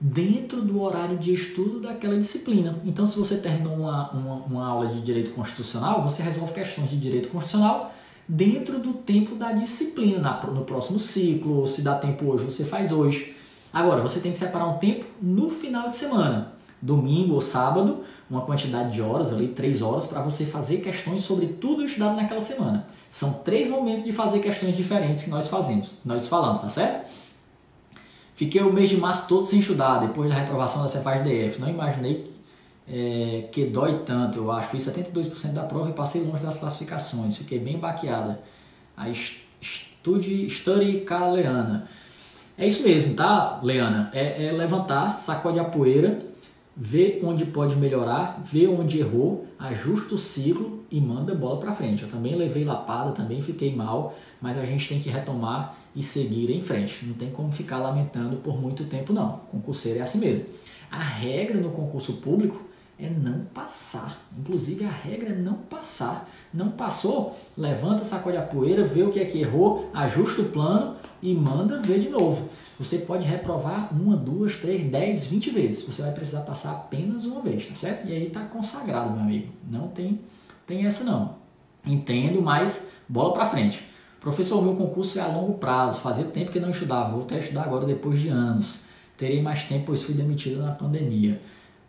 dentro do horário de estudo daquela disciplina. Então, se você terminou uma, uma, uma, aula de direito constitucional, você resolve questões de direito constitucional dentro do tempo da disciplina, na, no próximo ciclo, se dá tempo hoje, você faz hoje. Agora, você tem que separar um tempo no final de semana, domingo ou sábado, uma quantidade de horas, ali, três horas, para você fazer questões sobre tudo estudado naquela semana. São três momentos de fazer questões diferentes que nós fazemos, nós falamos, tá certo? Fiquei o mês de março todo sem estudar, depois da reprovação da Cefaz DF. Não imaginei é, que dói tanto, eu acho. Fiz 72% da prova e passei longe das classificações. Fiquei bem baqueada. A estude, study com a Leana. É isso mesmo, tá, Leana? É, é levantar, sacode a poeira, ver onde pode melhorar, ver onde errou, ajusta o ciclo e manda bola para frente. Eu também levei lapada, também fiquei mal, mas a gente tem que retomar e seguir em frente. Não tem como ficar lamentando por muito tempo, não. Concurseiro é assim mesmo. A regra no concurso público é não passar. Inclusive, a regra é não passar. Não passou, levanta, sacode a poeira, vê o que é que errou, ajusta o plano e manda ver de novo. Você pode reprovar uma, duas, três, dez, vinte vezes. Você vai precisar passar apenas uma vez, tá certo? E aí tá consagrado, meu amigo. Não tem, tem essa não. Entendo, mas bola para frente. Professor, meu concurso é a longo prazo, fazia tempo que não estudava, vou até estudar agora depois de anos. Terei mais tempo, pois fui demitido na pandemia.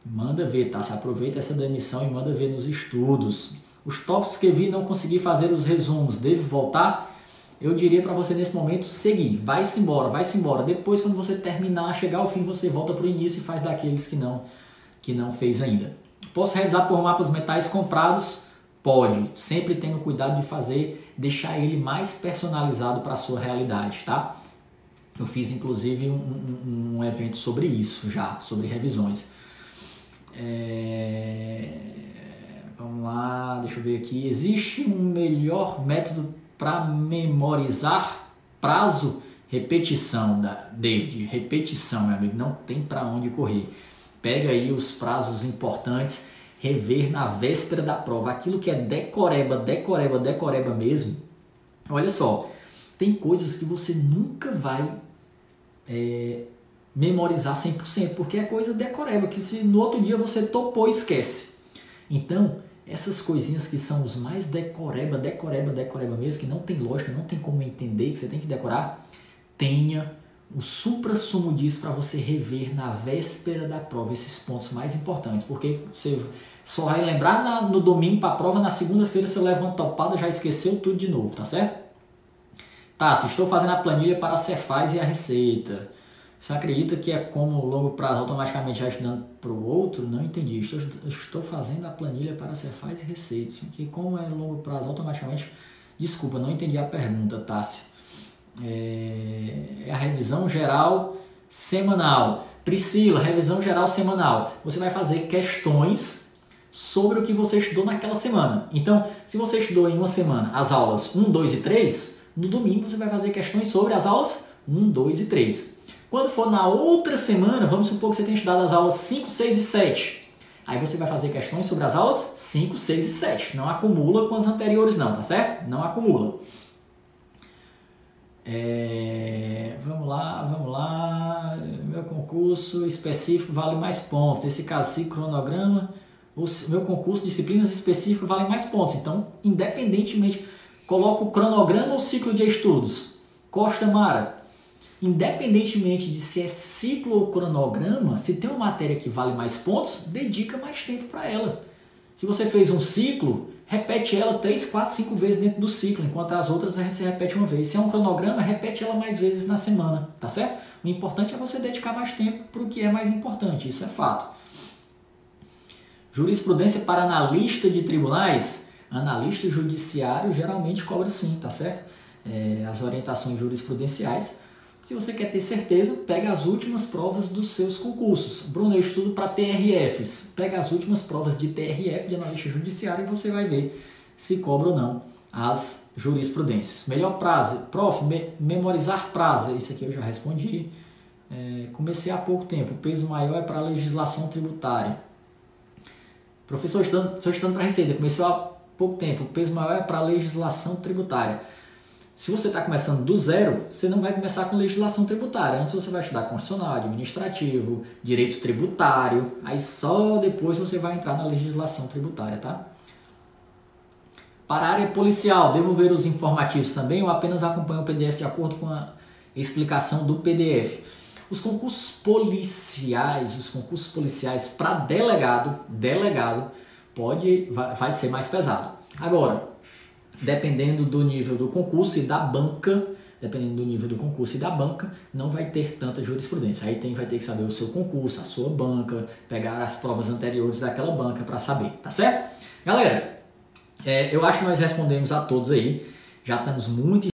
Manda ver, tá? Se aproveita essa demissão e manda ver nos estudos. Os tópicos que vi não consegui fazer os resumos, devo voltar? Eu diria para você nesse momento seguir, vai-se embora, vai-se embora. Depois, quando você terminar, chegar ao fim, você volta para o início e faz daqueles que não, que não fez ainda. Posso realizar por mapas mentais comprados? Pode, sempre tendo cuidado de fazer, deixar ele mais personalizado para a sua realidade, tá? Eu fiz inclusive um, um, um evento sobre isso já, sobre revisões. É... Vamos lá, deixa eu ver aqui. Existe um melhor método para memorizar prazo? Repetição, da David. Repetição, meu amigo. Não tem para onde correr. Pega aí os prazos importantes rever na véspera da prova. Aquilo que é decoreba, decoreba, decoreba mesmo. Olha só, tem coisas que você nunca vai é, memorizar 100%, porque é coisa decoreba, que se no outro dia você topou, esquece. Então, essas coisinhas que são os mais decoreba, decoreba, decoreba mesmo, que não tem lógica, não tem como entender, que você tem que decorar, tenha o supra-sumo disso para você rever na véspera da prova esses pontos mais importantes, porque você só vai lembrar na, no domingo para a prova, na segunda-feira você leva uma topada, já esqueceu tudo de novo, tá certo? Tá, se estou fazendo a planilha para a Cefaz e a Receita, você acredita que é como longo prazo automaticamente já estudando para o outro? Não entendi. Estou, estou fazendo a planilha para Cefaz e Receita. Que como é longo prazo automaticamente... Desculpa, não entendi a pergunta, Tássio. É, é a revisão geral semanal. Priscila, revisão geral semanal. Você vai fazer questões sobre o que você estudou naquela semana. Então, se você estudou em uma semana as aulas 1, 2 e 3, no domingo você vai fazer questões sobre as aulas 1, 2 e 3. Quando for na outra semana, vamos supor que você tenha estudado as aulas 5, 6 e 7. Aí você vai fazer questões sobre as aulas 5, 6 e 7. Não acumula com as anteriores não, tá certo? Não acumula. É, vamos lá, vamos lá. Meu concurso específico vale mais pontos. Nesse caso, se cronograma, o meu concurso disciplinas específicas vale mais pontos. Então, independentemente, coloco o cronograma ou ciclo de estudos. Costa Mara. Independentemente de se é ciclo ou cronograma, se tem uma matéria que vale mais pontos, dedica mais tempo para ela. Se você fez um ciclo, repete ela 3, 4, 5 vezes dentro do ciclo, enquanto as outras você repete uma vez. Se é um cronograma, repete ela mais vezes na semana, tá certo? O importante é você dedicar mais tempo para o que é mais importante, isso é fato. Jurisprudência para analista de tribunais, analista judiciário geralmente cobra sim, tá certo? É, as orientações jurisprudenciais. Se você quer ter certeza, pega as últimas provas dos seus concursos. Bruno, eu estudo para TRFs. Pega as últimas provas de TRF, de analista judiciário, e você vai ver se cobra ou não as jurisprudências. Melhor prazo, prof, me, memorizar prazo, isso aqui eu já respondi. É, comecei há pouco tempo, o peso maior é para a legislação tributária. Professor, estou estudando, estudando para Receita, comecei há pouco tempo, o peso maior é para a legislação tributária. Se você está começando do zero, você não vai começar com legislação tributária. Antes você vai estudar constitucional, administrativo, direito tributário, aí só depois você vai entrar na legislação tributária, tá? Para a área policial, devo ver os informativos também ou apenas acompanho o PDF de acordo com a explicação do PDF? Os concursos policiais, os concursos policiais para delegado, delegado, pode, vai, vai ser mais pesado. Agora, dependendo do nível do concurso e da banca, dependendo do nível do concurso e da banca, não vai ter tanta jurisprudência. Aí tem, vai ter que saber o seu concurso, a sua banca, pegar as provas anteriores daquela banca para saber, tá certo? Galera, é, eu acho que nós respondemos a todos aí. Já estamos muito